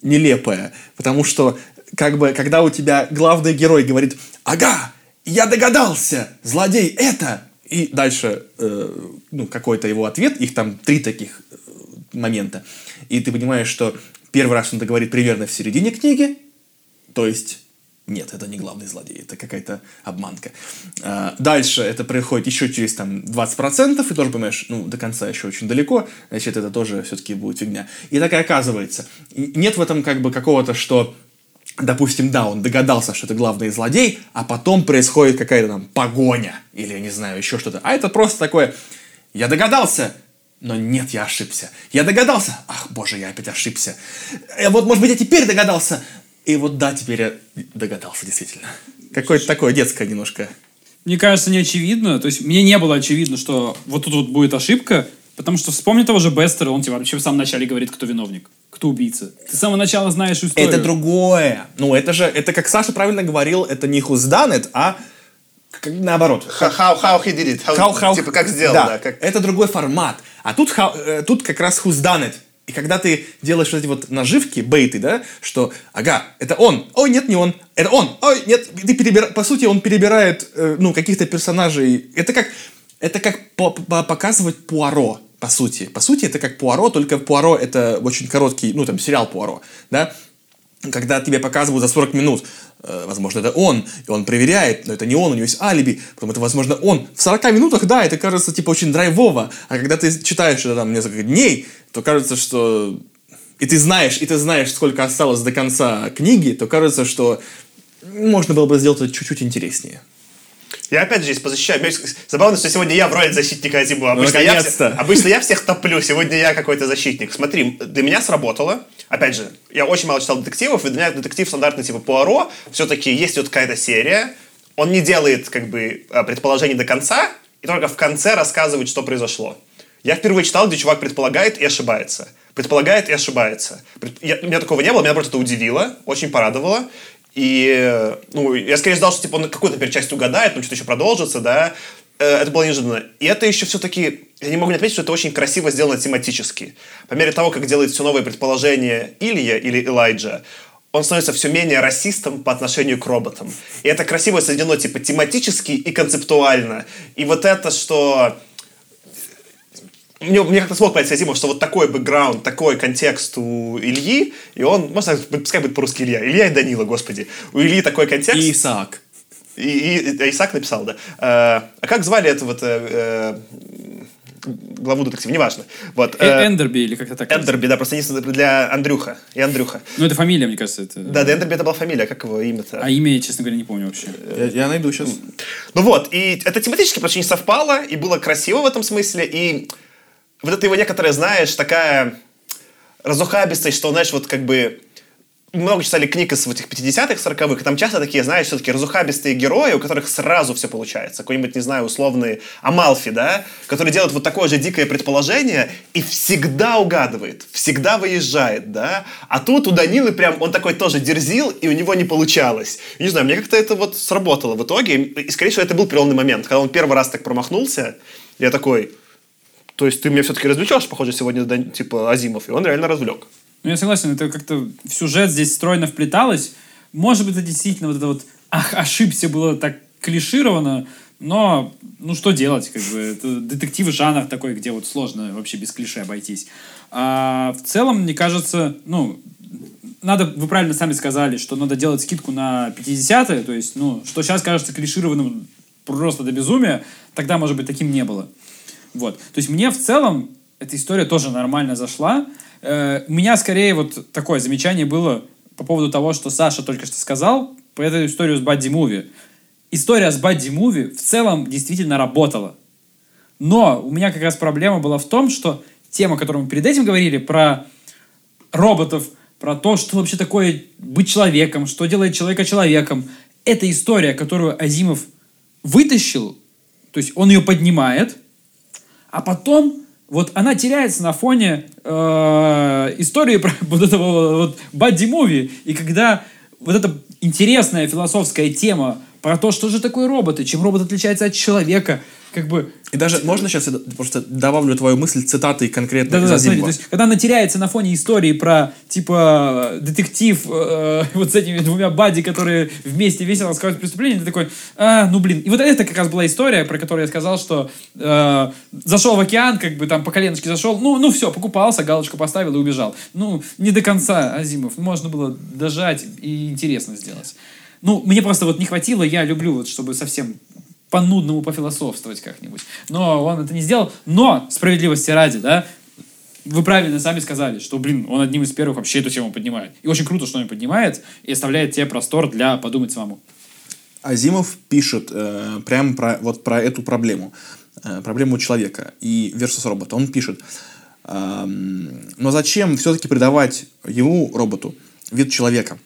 нелепая, потому что как бы, когда у тебя главный герой говорит, ага, я догадался, злодей это, и дальше э, ну, какой-то его ответ, их там три таких э, момента, и ты понимаешь, что первый раз он это говорит примерно в середине книги, то есть нет, это не главный злодей, это какая-то обманка. А, Дальше это происходит еще через там 20%, и тоже понимаешь, ну, до конца еще очень далеко, значит, это тоже все-таки будет фигня. И так и оказывается. Нет в этом как бы какого-то, что допустим, да, он догадался, что это главный злодей, а потом происходит какая-то там погоня, или, не знаю, еще что-то. А это просто такое, я догадался, но нет, я ошибся. Я догадался, ах, боже, я опять ошибся. Э, Вот, может быть, я теперь догадался. И вот да, теперь я догадался, действительно. Какое-то такое детское немножко. Мне кажется, не очевидно. То есть мне не было очевидно, что вот тут вот будет ошибка, потому что вспомни того же Бестера, он тебе вообще в самом начале говорит, кто виновник, кто убийца. Ты с самого начала знаешь историю. Это другое. Ну, это же, это как Саша правильно говорил, это не whodunit, а как- наоборот. How, how, how he did it? How- How- how- Типа, как сделал, да, да. как... Это другой формат. А тут, how- э, тут как раз who's done it. И когда ты делаешь вот эти вот наживки, бейты, да, что, ага, это он, ой, нет, не он, это он, ой, нет, ты перебира... по сути, он перебирает, э, ну, каких-то персонажей. Это как, это как по- по- показывать Пуаро, по сути. По сути, это как Пуаро, только Пуаро это очень короткий, ну, там, сериал Пуаро, да, когда тебе показывают за 40 минут, э, возможно, это он, и он проверяет, но это не он, у него есть алиби, потом это, возможно, он. В 40 минутах, да, это кажется, типа, очень драйвово, а когда ты читаешь это там несколько дней, то кажется, что... И ты знаешь, и ты знаешь, сколько осталось до конца книги, то кажется, что можно было бы сделать это чуть-чуть интереснее. Я опять же здесь позащищаю. Мне Забавно, что сегодня я в роли защитника Азимова. Обычно, я, наконец-то. все- обычно я всех топлю, сегодня я какой-то защитник. Смотри, для меня сработало. Опять же, я очень мало читал детективов, и для меня детектив стандартный типа Пуаро. Все-таки есть вот какая-то серия. Он не делает как бы э, предположений до конца, и только в конце рассказывает, что произошло. Я впервые читал, где чувак предполагает и ошибается. Предполагает и ошибается. Я- у меня такого не было, меня просто это удивило, очень порадовало. И, э, ну, я скорее ждал, что типа он какую-то теперь часть угадает, но что-то еще продолжится, да. Э, Это было неожиданно. И это еще все-таки, я не могу не отметить, что это очень красиво сделано тематически. По мере того, как делает все новые предположения Илья или Элайджа, он становится все менее расистом по отношению к роботам. И это красиво соединено типа тематически и концептуально. И вот это, что мне, мне как-то смог понять Азимов, что вот такой бэкграунд, такой контекст у Ильи, и он, можно сказать, пускай будет по-русски Илья, Илья и Данила, господи. У Ильи такой контекст. И Исаак. И, и- и Исаак написал, да. Э, а как звали этого э, главу детектива? Неважно. Вот. Э, э, Эндерби или как-то так. Эндерби, да, просто не для Андрюха. И Андрюха. Ну, это фамилия, мне кажется. Это... Да, да, Эндерби это была фамилия, как его имя-то? А имя, я, честно говоря, не помню вообще. Я, я найду сейчас. Ну вот, и это тематически просто не совпало, и было красиво в этом смысле, и вот это его некоторая, знаешь, такая разухабистость, что, знаешь, вот как бы много читали книг из этих 50-х, 40-х, и там часто такие, знаешь, все-таки разухабистые герои, у которых сразу все получается. Какой-нибудь, не знаю, условный Амалфи, да, который делает вот такое же дикое предположение и всегда угадывает, всегда выезжает, да. А тут у Данилы прям, он такой тоже дерзил, и у него не получалось. Не знаю, мне как-то это вот сработало в итоге, и, скорее всего, это был переломный момент, когда он первый раз так промахнулся, я такой, то есть ты меня все-таки развлечешь, похоже, сегодня, типа, Азимов, и он реально развлек. Ну, я согласен, это как-то в сюжет здесь стройно вплеталось. Может быть, это действительно вот это вот ах, ошибся было так клишировано, но ну что делать, как бы это детектив жанр такой, где вот сложно вообще без клише обойтись. А в целом, мне кажется, ну, надо, вы правильно сами сказали, что надо делать скидку на 50-е, то есть, ну, что сейчас кажется клишированным просто до безумия, тогда, может быть, таким не было. Вот. То есть мне в целом эта история тоже нормально зашла. Э, у меня скорее вот такое замечание было по поводу того, что Саша только что сказал, про эту историю с Бадди Муви. История с Бадди Муви в целом действительно работала. Но у меня как раз проблема была в том, что тема, о которой мы перед этим говорили, про роботов, про то, что вообще такое быть человеком, что делает человека человеком, это история, которую Азимов вытащил, то есть он ее поднимает, а потом вот она теряется на фоне э, истории про [LAUGHS] вот этого вот бадди-муви. И когда вот эта интересная философская тема про то, что же такое роботы, чем робот отличается от человека, как бы... И даже можно сейчас я просто добавлю твою мысль цитатой конкретно да, да, смотри, то есть, когда она теряется на фоне истории про, типа, детектив э, [LAUGHS] вот с этими двумя бади, которые вместе весело раскрывают преступление, ты такой, а, ну, блин. И вот это как раз была история, про которую я сказал, что э, зашел в океан, как бы там по коленочке зашел, ну, ну все, покупался, галочку поставил и убежал. Ну, не до конца, Азимов. Можно было дожать и интересно сделать. Ну, мне просто вот не хватило, я люблю вот, чтобы совсем по-нудному пофилософствовать как-нибудь. Но он это не сделал. Но, справедливости ради, да, вы правильно сами сказали, что, блин, он одним из первых вообще эту тему поднимает. И очень круто, что он поднимает и оставляет тебе простор для подумать самому. Азимов пишет э, прямо про, вот про эту проблему. Э, проблему человека и versus робота. Он пишет, э, но зачем все-таки придавать ему, роботу, вид человека?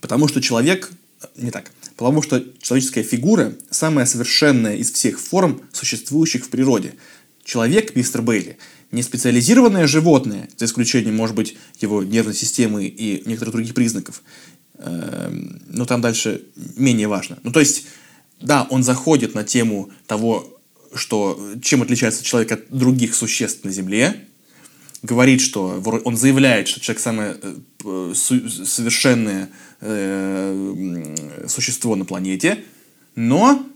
Потому что человек... Не так. Потому что человеческая фигура – самая совершенная из всех форм, существующих в природе. Человек, мистер Бейли, не специализированное животное, за исключением, может быть, его нервной системы и некоторых других признаков. Эм, но там дальше менее важно. Ну, то есть, да, он заходит на тему того, что, чем отличается человек от других существ на Земле, говорит, что он заявляет, что человек самое э, совершенное э, существо на планете, но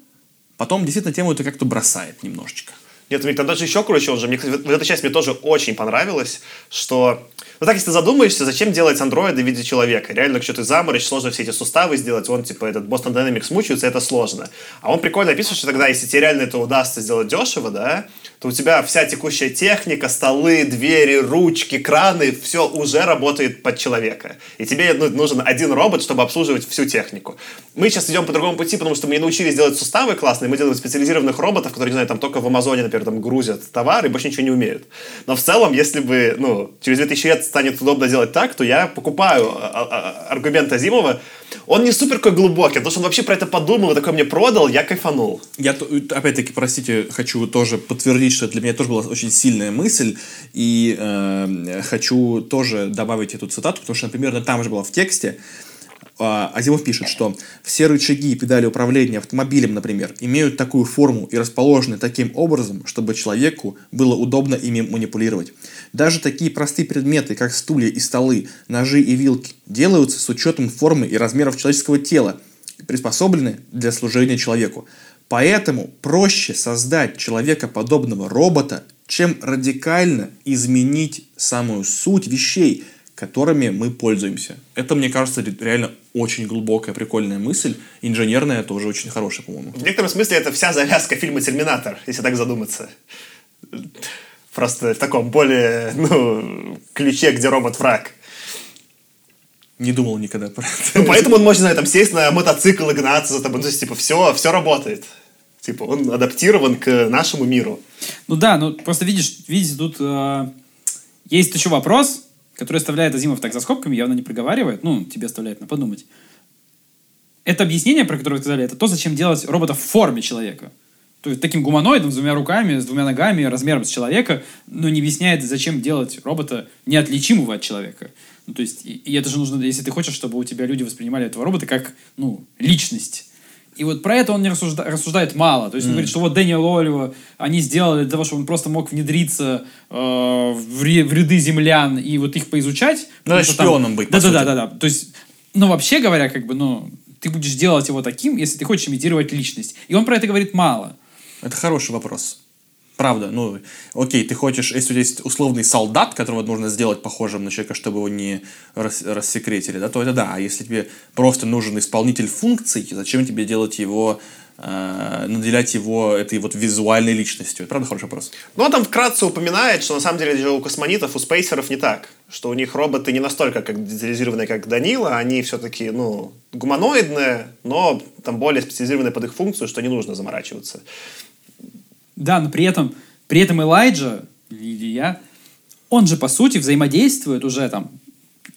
потом действительно тему это как-то бросает немножечко. Нет, мне там даже еще круче он же. Мне, кстати, вот эта часть мне тоже очень понравилась, что ну так, если ты задумаешься, зачем делать андроида в виде человека? Реально, что ты заморочь, сложно все эти суставы сделать, он, типа, этот Boston Dynamics мучается, это сложно. А он прикольно описывает, что тогда, если тебе реально это удастся сделать дешево, да, то у тебя вся текущая техника, столы, двери, ручки, краны, все уже работает под человека. И тебе ну, нужен один робот, чтобы обслуживать всю технику. Мы сейчас идем по другому пути, потому что мы не научились делать суставы классные, мы делаем специализированных роботов, которые, не знаю, там только в Амазоне, например, там грузят товары и больше ничего не умеют. Но в целом, если бы, ну, через 2000 лет станет удобно делать так, то я покупаю а, а, а, аргумент Азимова. Он не супер какой глубокий, потому что он вообще про это подумал и такой мне продал, я кайфанул. Я, опять-таки, простите, хочу тоже подтвердить, что для меня тоже была очень сильная мысль, и э, хочу тоже добавить эту цитату, потому что, например, там же была в тексте, а, Азимов пишет, что все рычаги и педали управления автомобилем, например, имеют такую форму и расположены таким образом, чтобы человеку было удобно ими манипулировать. Даже такие простые предметы, как стулья и столы, ножи и вилки, делаются с учетом формы и размеров человеческого тела, приспособлены для служения человеку. Поэтому проще создать человекоподобного робота, чем радикально изменить самую суть вещей – которыми мы пользуемся. Это, мне кажется, реально очень глубокая, прикольная мысль. Инженерная тоже очень хорошая, по-моему. В некотором смысле это вся завязка фильма «Терминатор», если так задуматься. Просто в таком более, ну, ключе, где робот враг. Не думал никогда про это. Ну, поэтому он может, знаю, там сесть на мотоцикл и гнаться за тобой. Ну, то есть, типа, все, все работает. Типа, он адаптирован к нашему миру. Ну да, ну просто видишь, видите, тут э, есть еще вопрос, который оставляет Азимов так за скобками, явно не проговаривает, ну, тебе оставляет на подумать. Это объяснение, про которое вы сказали, это то, зачем делать робота в форме человека. То есть таким гуманоидом, с двумя руками, с двумя ногами, размером с человека, но не объясняет, зачем делать робота неотличимого от человека. Ну, то есть, и, и это же нужно, если ты хочешь, чтобы у тебя люди воспринимали этого робота как, ну, личность. И вот про это он не рассужда, рассуждает мало. То есть mm. он говорит, что вот Дэниел Олива они сделали для того, чтобы он просто мог внедриться э, в, ре, в ряды землян и вот их поизучать. Ну, шпионом там... быть, да, да, да, да, да. То есть, ну, вообще говоря, как бы, ну, ты будешь делать его таким, если ты хочешь имитировать личность. И он про это говорит мало. Это хороший вопрос. Правда, ну, окей, ты хочешь, если у тебя есть условный солдат, которого нужно сделать похожим на человека, чтобы его не рас, рассекретили, да, то это да. А если тебе просто нужен исполнитель функций, зачем тебе делать его э, наделять его этой вот визуальной личностью? Это правда хороший вопрос. Ну, он там вкратце упоминает, что на самом деле у космонитов, у спейсеров не так. Что у них роботы не настолько как детализированные, как Данила, они все-таки, ну, гуманоидные, но там более специализированные под их функцию, что не нужно заморачиваться. Да, но при этом, при этом Элайджа, или я, он же, по сути, взаимодействует уже там,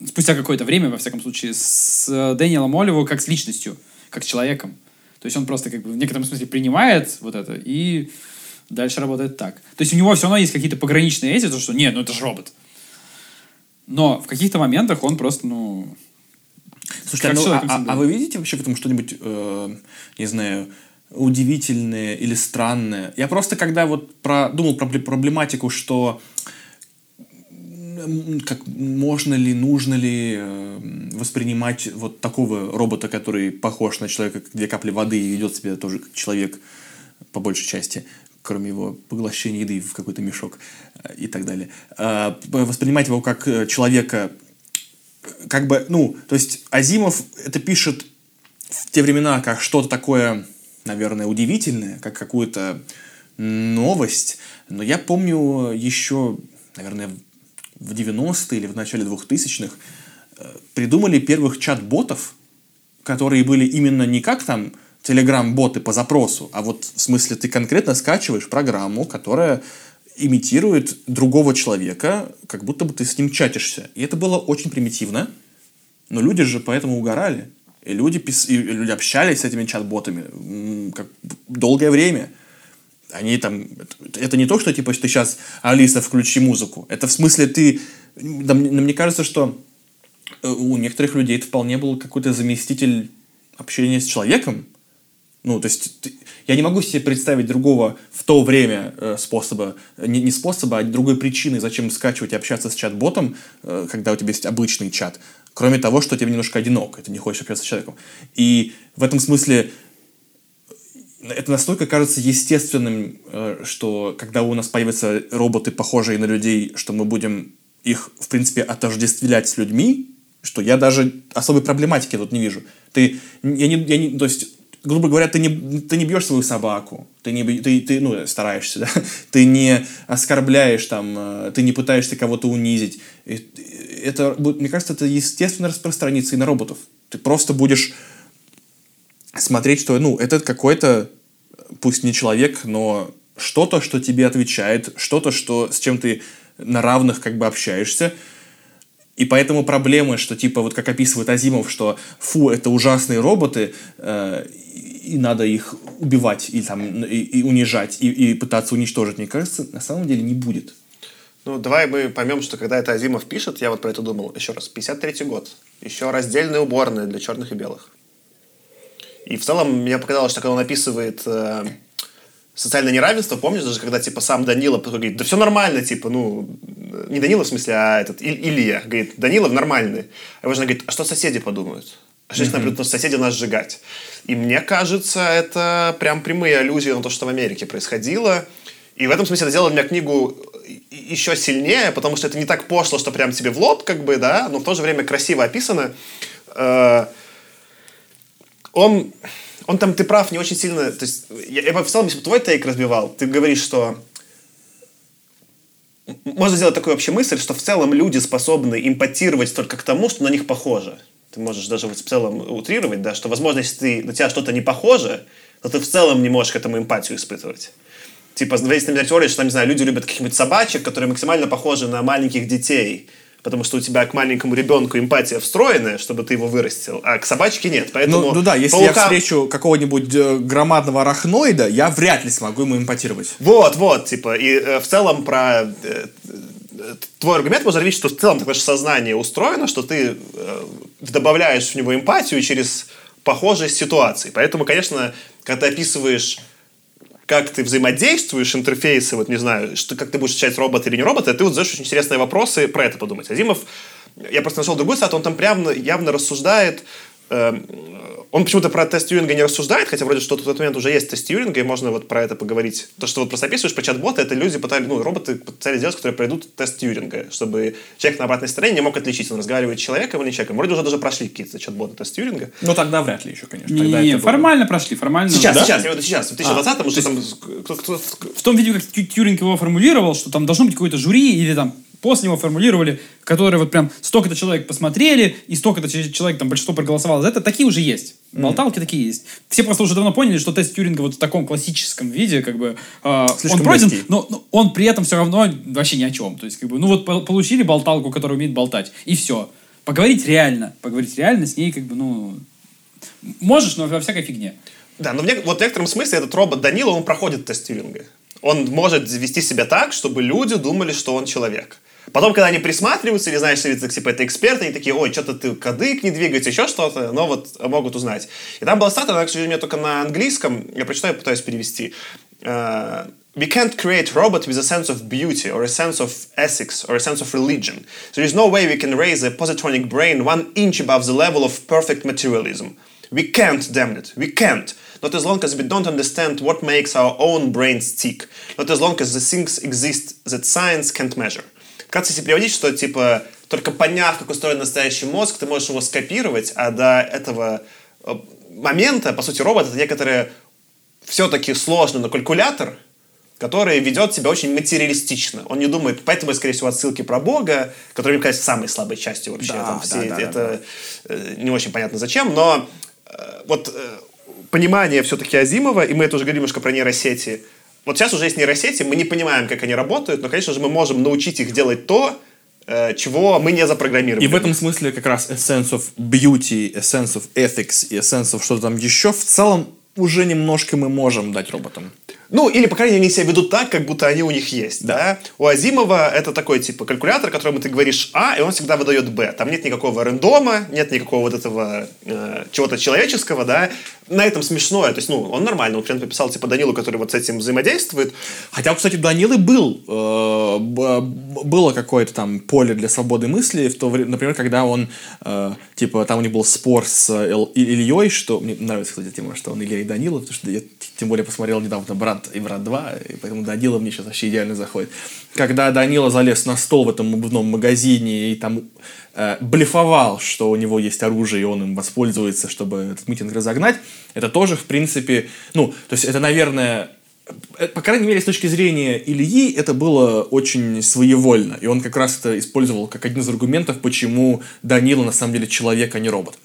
спустя какое-то время, во всяком случае, с э, Дэниелом Оливу как с личностью, как с человеком. То есть он просто как бы в некотором смысле принимает вот это и дальше работает так. То есть у него все равно есть какие-то пограничные эти, то что нет, ну это же робот. Но в каких-то моментах он просто, ну... Слушайте, ну, а, а, а вы видите вообще в этом что-нибудь, э, не знаю, удивительное или странное. Я просто когда вот про, думал про проблематику, что как можно ли, нужно ли э, воспринимать вот такого робота, который похож на человека, как две капли воды и ведет себя тоже как человек по большей части, кроме его поглощения еды в какой-то мешок э, и так далее. Э, воспринимать его как э, человека, как бы, ну, то есть Азимов это пишет в те времена как что-то такое наверное, удивительное, как какую-то новость. Но я помню еще, наверное, в 90-е или в начале 2000-х э, придумали первых чат-ботов, которые были именно не как там телеграм-боты по запросу, а вот в смысле ты конкретно скачиваешь программу, которая имитирует другого человека, как будто бы ты с ним чатишься. И это было очень примитивно, но люди же поэтому угорали. И люди, пис... и люди общались с этими чат-ботами как долгое время. Они там... Это не то, что типа ты сейчас, Алиса, включи музыку. Это в смысле ты... Да, мне кажется, что э, у некоторых людей это вполне был какой-то заместитель общения с человеком. Ну, то есть ты, я не могу себе представить другого в то время э, способа, не, не способа, а другой причины, зачем скачивать и общаться с чат-ботом, э, когда у тебя есть обычный чат. Кроме того, что тебе немножко одиноко, ты не хочешь общаться с человеком. И в этом смысле э, это настолько кажется естественным, э, что когда у нас появятся роботы, похожие на людей, что мы будем их, в принципе, отождествлять с людьми, что я даже особой проблематики тут не вижу. Ты, я не, я не, то есть, грубо говоря, ты не, ты не бьешь свою собаку, ты, не, ты, ты ну, стараешься, [LAUGHS] да? ты не оскорбляешь, там, э, ты не пытаешься кого-то унизить. Это, мне кажется, это естественно распространится и на роботов. Ты просто будешь смотреть, что, ну, это какой-то, пусть не человек, но что-то, что тебе отвечает, что-то, что, с чем ты на равных как бы общаешься, и поэтому проблемы, что типа вот как описывает Азимов, что фу, это ужасные роботы, э, и надо их убивать и, там, и, и унижать, и, и пытаться уничтожить, мне кажется, на самом деле не будет. Ну, давай мы поймем, что когда это Азимов пишет, я вот про это думал, еще раз, 53-й год, еще раздельные уборные для черных и белых. И в целом мне показалось, что когда он описывает э, социальное неравенство, помнишь, даже когда, типа, сам Данила говорит, да все нормально, типа, ну, не Данила в смысле, а этот, Илья, говорит, Данилов нормальный. А его жена говорит, а что соседи подумают? А что если, например, соседи нас сжигать? И мне кажется, это прям прямые аллюзии на то, что в Америке происходило. И в этом смысле это сделало для меня книгу еще сильнее, потому что это не так пошло, что прям тебе в лоб, как бы, да, но в то же время красиво описано. Э, он, он там, ты прав, не очень сильно... То есть, я, я в целом, если бы твой тейк разбивал, ты говоришь, что можно сделать такую общую мысль, что в целом люди способны импотировать только к тому, что на них похоже ты можешь даже в целом утрировать, да, что, возможно, если ты, на тебя что-то не похоже, то ты в целом не можешь к этому эмпатию испытывать. Типа, есть, например, теория, что, там, не знаю, люди любят каких-нибудь собачек, которые максимально похожи на маленьких детей, потому что у тебя к маленькому ребенку эмпатия встроенная, чтобы ты его вырастил, а к собачке нет. Поэтому Ну, ну да, если я встречу какого-нибудь э, громадного арахноида, я вряд ли смогу ему эмпатировать. Вот, вот, типа, и э, в целом про... э, твой аргумент можно видеть, что в целом такое же сознание устроено, что ты э, добавляешь в него эмпатию через похожие ситуации. Поэтому, конечно, когда ты описываешь как ты взаимодействуешь, интерфейсы, вот не знаю, что, как ты будешь изучать робот или не робот, ты вот задаешь очень интересные вопросы про это подумать. Азимов, я просто нашел другой сайт, он там прямо явно рассуждает он почему-то про тест Тьюринга не рассуждает, хотя вроде что в тот момент уже есть тест Тьюринга, и можно вот про это поговорить. То, что вот просто описываешь про чат-бота, это люди пытались, ну, роботы пытались сделать, которые пройдут тест Тьюринга, чтобы человек на обратной стороне не мог отличить, он разговаривает с человеком или не человеком. Вроде уже даже прошли какие-то чат-боты тест Тьюринга. Ну, тогда вряд ли еще, конечно. Не, Тогда не, это было- формально прошли, формально. Сейчас, Да? сейчас, я вот сейчас, в 2020 м что там... В том виде, как Тьюринг его формулировал, что там должно быть какое-то жюри или там после него формулировали, которые вот прям столько-то человек посмотрели, и столько-то че- человек, там, большинство проголосовало за это, такие уже есть. Болталки такие есть. Все просто уже давно поняли, что тест Тьюринга вот в таком классическом виде, как бы, э, Слишком он пройден, близкий. но, но он при этом все равно вообще ни о чем. То есть, как бы, ну вот по- получили болталку, которая умеет болтать, и все. Поговорить реально, поговорить реально с ней, как бы, ну, можешь, но во всякой фигне. Да, но в нек- вот в некотором смысле этот робот Данила, он проходит тест Тьюринга. Он может вести себя так, чтобы люди думали, что он человек. Потом, когда они присматриваются, или знаешь, что типа, это эксперты, они такие, ой, что-то ты кадык не двигается, еще что-то, но вот могут узнать. И там была статья, она, к сожалению, только на английском, я прочитаю, пытаюсь перевести. Э, We can't create robot with a sense of beauty or a sense of ethics or a sense of religion. There is no way we can raise a positronic brain one inch above the level of perfect materialism. We can't, damn it, we can't. Not as long as we don't understand what makes our own brains tick. Not as long as the things exist that science can't measure. Кажется, если переводить, что типа только поняв, как устроен настоящий мозг, ты можешь его скопировать, а до этого э, момента, по сути, робот это некоторые все-таки сложный, но калькулятор, который ведет себя очень материалистично. Он не думает, поэтому, скорее всего, отсылки про Бога, которые, мне кажется, самой слабой частью вообще. Да, Там да, все да, да, это э, не очень понятно зачем, но э, вот э, понимание все-таки Азимова, и мы это уже говорили немножко про нейросети, вот сейчас уже есть нейросети, мы не понимаем, как они работают, но, конечно же, мы можем научить их делать то, э, чего мы не запрограммировали. И в этом смысле как раз a sense of beauty, a sense of ethics и a sense of что-то там еще в целом уже немножко мы можем дать роботам. Ну, или, по крайней мере, они себя ведут так, как будто они у них есть, да. У Азимова это такой, типа, калькулятор, которому ты говоришь А, и он всегда выдает Б. Там нет никакого рандома, нет никакого вот этого э, чего-то человеческого, да. На этом смешное, то есть, ну, он нормально. Он, прям написал, типа, Данилу, который вот с этим взаимодействует. Хотя, кстати, у Данилы был, э, было какое-то там поле для свободы мысли, в то время, например, когда он, э, типа, там у них был спор с э, Ил- Ильей, что мне нравится, кстати, тема, что он Илья и Данила, потому что я тем более посмотрел недавно «Брат и брат 2», и поэтому Данила мне сейчас вообще идеально заходит. Когда Данила залез на стол в этом обувном магазине и там э, блефовал, что у него есть оружие, и он им воспользуется, чтобы этот митинг разогнать, это тоже, в принципе, ну, то есть это, наверное, э, по крайней мере, с точки зрения Ильи, это было очень своевольно. И он как раз это использовал как один из аргументов, почему Данила на самом деле человек, а не робот.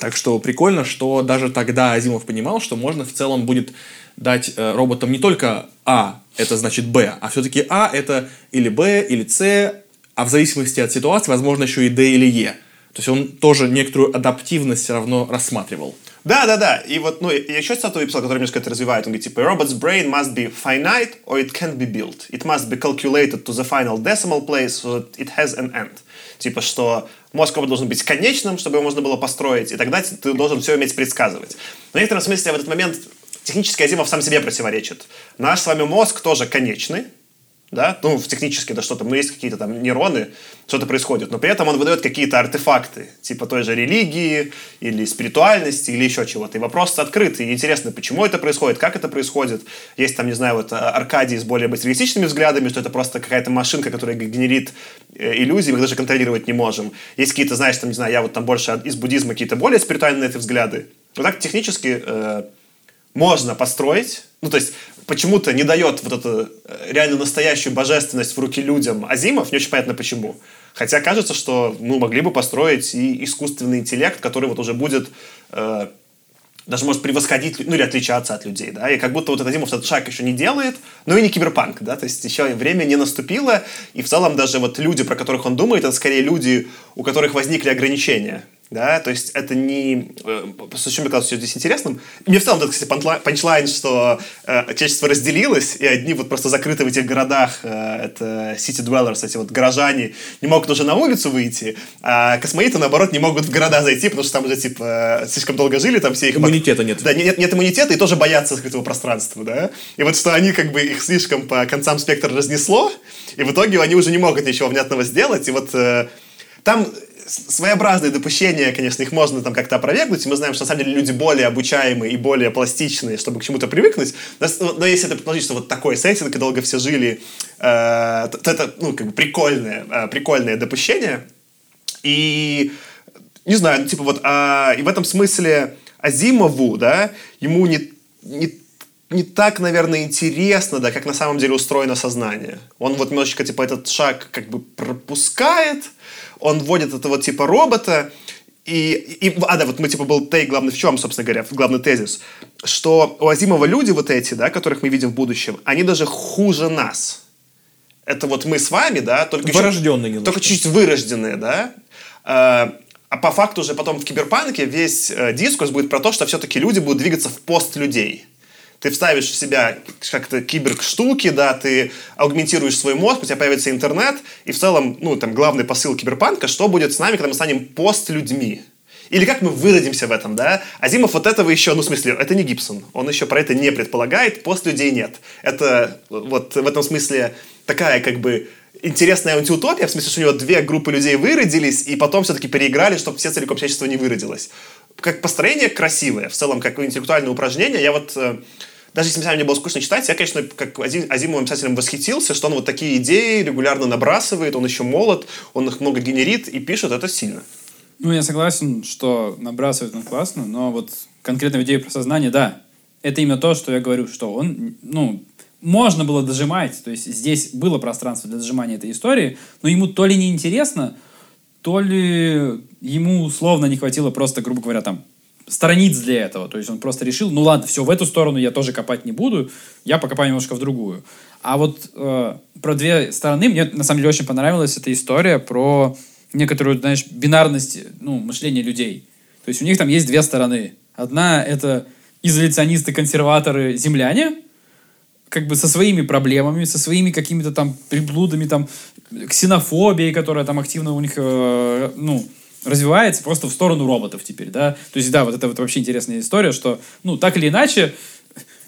Так что прикольно, что даже тогда Азимов понимал, что можно в целом будет дать э, роботам не только А, это значит Б, а все-таки А это или Б, или С, а в зависимости от ситуации, возможно, еще и Д или Е. То есть он тоже некоторую адаптивность все равно рассматривал. Да, да, да. И вот, ну, я еще статую писал, который немножко это развивает. Он говорит, типа, robot's brain must be finite or it can't be built. It must be calculated to the final decimal place so that it has an end. Типа, что мозг робота должен быть конечным, чтобы его можно было построить, и тогда ты должен все уметь предсказывать. Но в некотором смысле в этот момент технически Азимов сам себе противоречит. Наш с вами мозг тоже конечный, да, ну, в технически, да что там, ну, есть какие-то там нейроны, что-то происходит, но при этом он выдает какие-то артефакты, типа той же религии, или спиритуальности, или еще чего-то. И вопрос открытый, и интересно, почему это происходит, как это происходит. Есть там, не знаю, вот а, Аркадий с более материалистичными взглядами, что это просто какая-то машинка, которая генерит э, иллюзии, мы их даже контролировать не можем. Есть какие-то, знаешь, там, не знаю, я вот там больше из буддизма какие-то более спиритуальные это взгляды. Вот так технически э, можно построить, ну, то есть почему-то не дает вот эту э, реально настоящую божественность в руки людям Азимов, не очень понятно почему. Хотя кажется, что, ну, могли бы построить и искусственный интеллект, который вот уже будет э, даже может превосходить, ну или отличаться от людей, да, и как будто вот этот Азимов этот шаг еще не делает, но и не киберпанк, да, то есть еще время не наступило, и в целом даже вот люди, про которых он думает, это скорее люди, у которых возникли ограничения, да, то есть это не... Э, что мне кажется здесь интересным? Мне в целом, это, кстати, панчлайн, что э, человечество разделилось, и одни вот просто закрыты в этих городах, э, это city dwellers, эти вот горожане, не могут уже на улицу выйти, а космоиты, наоборот, не могут в города зайти, потому что там уже, типа, слишком долго жили, там все их... Иммунитета нет. Да, нет, нет иммунитета, и тоже боятся открытого пространства, да. И вот что они как бы их слишком по концам спектра разнесло, и в итоге они уже не могут ничего внятного сделать, и вот э, там своеобразные допущения, конечно, их можно там как-то опровергнуть, и мы знаем, что на самом деле люди более обучаемые и более пластичные, чтобы к чему-то привыкнуть, но, но если это предположить, что вот такой сеттинг, и долго все жили, э, то, то это, ну, как бы прикольное, э, прикольное допущение, и не знаю, ну, типа вот, а, и в этом смысле Азимову, да, ему не, не не так, наверное, интересно, да, как на самом деле устроено сознание. Он вот немножечко, типа, этот шаг как бы пропускает, он вводит этого типа робота, и, и, а, да, вот мы, типа, был тей главный в чем, собственно говоря, главный тезис, что у Азимова люди вот эти, да, которых мы видим в будущем, они даже хуже нас. Это вот мы с вами, да, только Вырожденные чуть, Только чуть вырожденные, да. А, а по факту уже потом в киберпанке весь э, дискурс будет про то, что все-таки люди будут двигаться в пост людей ты вставишь в себя как-то киберштуки, да, ты аугментируешь свой мозг, у тебя появится интернет, и в целом, ну, там, главный посыл киберпанка, что будет с нами, когда мы станем пост-людьми. Или как мы выродимся в этом, да? Азимов вот этого еще, ну, в смысле, это не Гибсон. Он еще про это не предполагает, пост людей нет. Это вот в этом смысле такая, как бы, интересная антиутопия, в смысле, что у него две группы людей выродились, и потом все-таки переиграли, чтобы все целиком человечество не выродилось. Как построение красивое, в целом, как интеллектуальное упражнение. Я вот э, даже если мне было скучно читать, я, конечно, как Азимовым писателем восхитился, что он вот такие идеи регулярно набрасывает, он еще молод, он их много генерит и пишет, это сильно. Ну, я согласен, что набрасывает он классно, но вот конкретно в идее про сознание, да, это именно то, что я говорю, что он, ну, можно было дожимать, то есть здесь было пространство для дожимания этой истории, но ему то ли неинтересно, то ли ему условно не хватило просто, грубо говоря, там страниц для этого. То есть он просто решил, ну ладно, все, в эту сторону я тоже копать не буду, я покопаю немножко в другую. А вот э, про две стороны мне на самом деле очень понравилась эта история про некоторую, знаешь, бинарность ну, мышления людей. То есть у них там есть две стороны. Одна — это изоляционисты, земляне, как бы со своими проблемами, со своими какими-то там приблудами, там, ксенофобией, которая там активно у них, э, ну, развивается просто в сторону роботов теперь, да. То есть, да, вот это вот вообще интересная история, что, ну, так или иначе,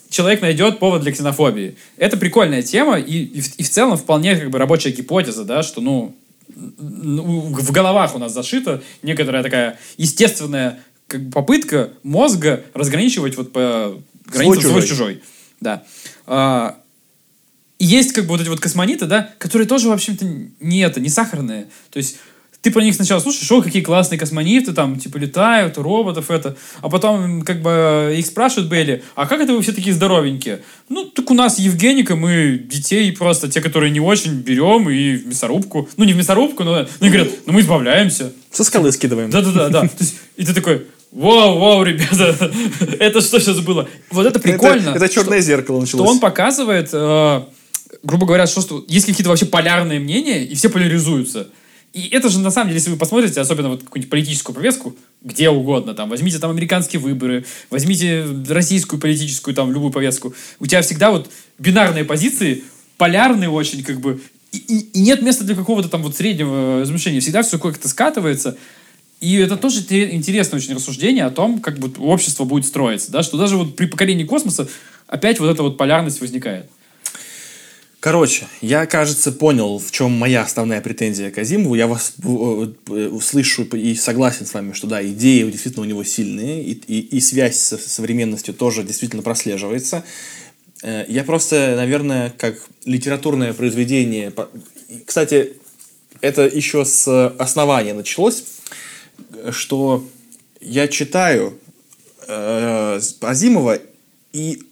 человек найдет повод для ксенофобии. Это прикольная тема, и, и, в, и в целом вполне как бы рабочая гипотеза, да, что, ну, в головах у нас зашита некоторая такая естественная как бы, попытка мозга разграничивать вот по границам свой-чужой. Да. А, есть как бы вот эти вот космониты, да, которые тоже, в общем-то, не это, не сахарные. То есть ты про них сначала слушаешь, о, какие классные космонавты, там, типа, летают, роботов это, а потом, как бы, их спрашивают Белли, а как это вы все такие здоровенькие? Ну, так у нас Евгеника, мы детей просто, те, которые не очень, берем и в мясорубку. Ну, не в мясорубку, но, ну, и говорят, ну, мы избавляемся. Со скалы скидываем. Да-да-да, да. И ты такой, Вау, вау, ребята, [LAUGHS] это что сейчас было? Вот это прикольно. Это, это черное что, зеркало началось. Что он показывает, э, грубо говоря, что, что есть какие-то вообще полярные мнения, и все поляризуются. И это же, на самом деле, если вы посмотрите, особенно вот какую-нибудь политическую повестку, где угодно, там, возьмите там американские выборы, возьмите российскую политическую, там, любую повестку, у тебя всегда вот бинарные позиции, полярные очень, как бы, и, и, и нет места для какого-то там вот среднего размышления. Всегда все как-то скатывается. И это тоже интересное очень рассуждение о том, как бы общество будет строиться, да, что даже вот при покорении космоса опять вот эта вот полярность возникает. Короче, я, кажется, понял, в чем моя основная претензия к Азимову. Я вас э, э, слышу и согласен с вами, что да, идеи действительно у него сильные, и, и, и связь с современностью тоже действительно прослеживается. Э, я просто, наверное, как литературное произведение... Кстати, это еще с основания началось, что я читаю э, Азимова, и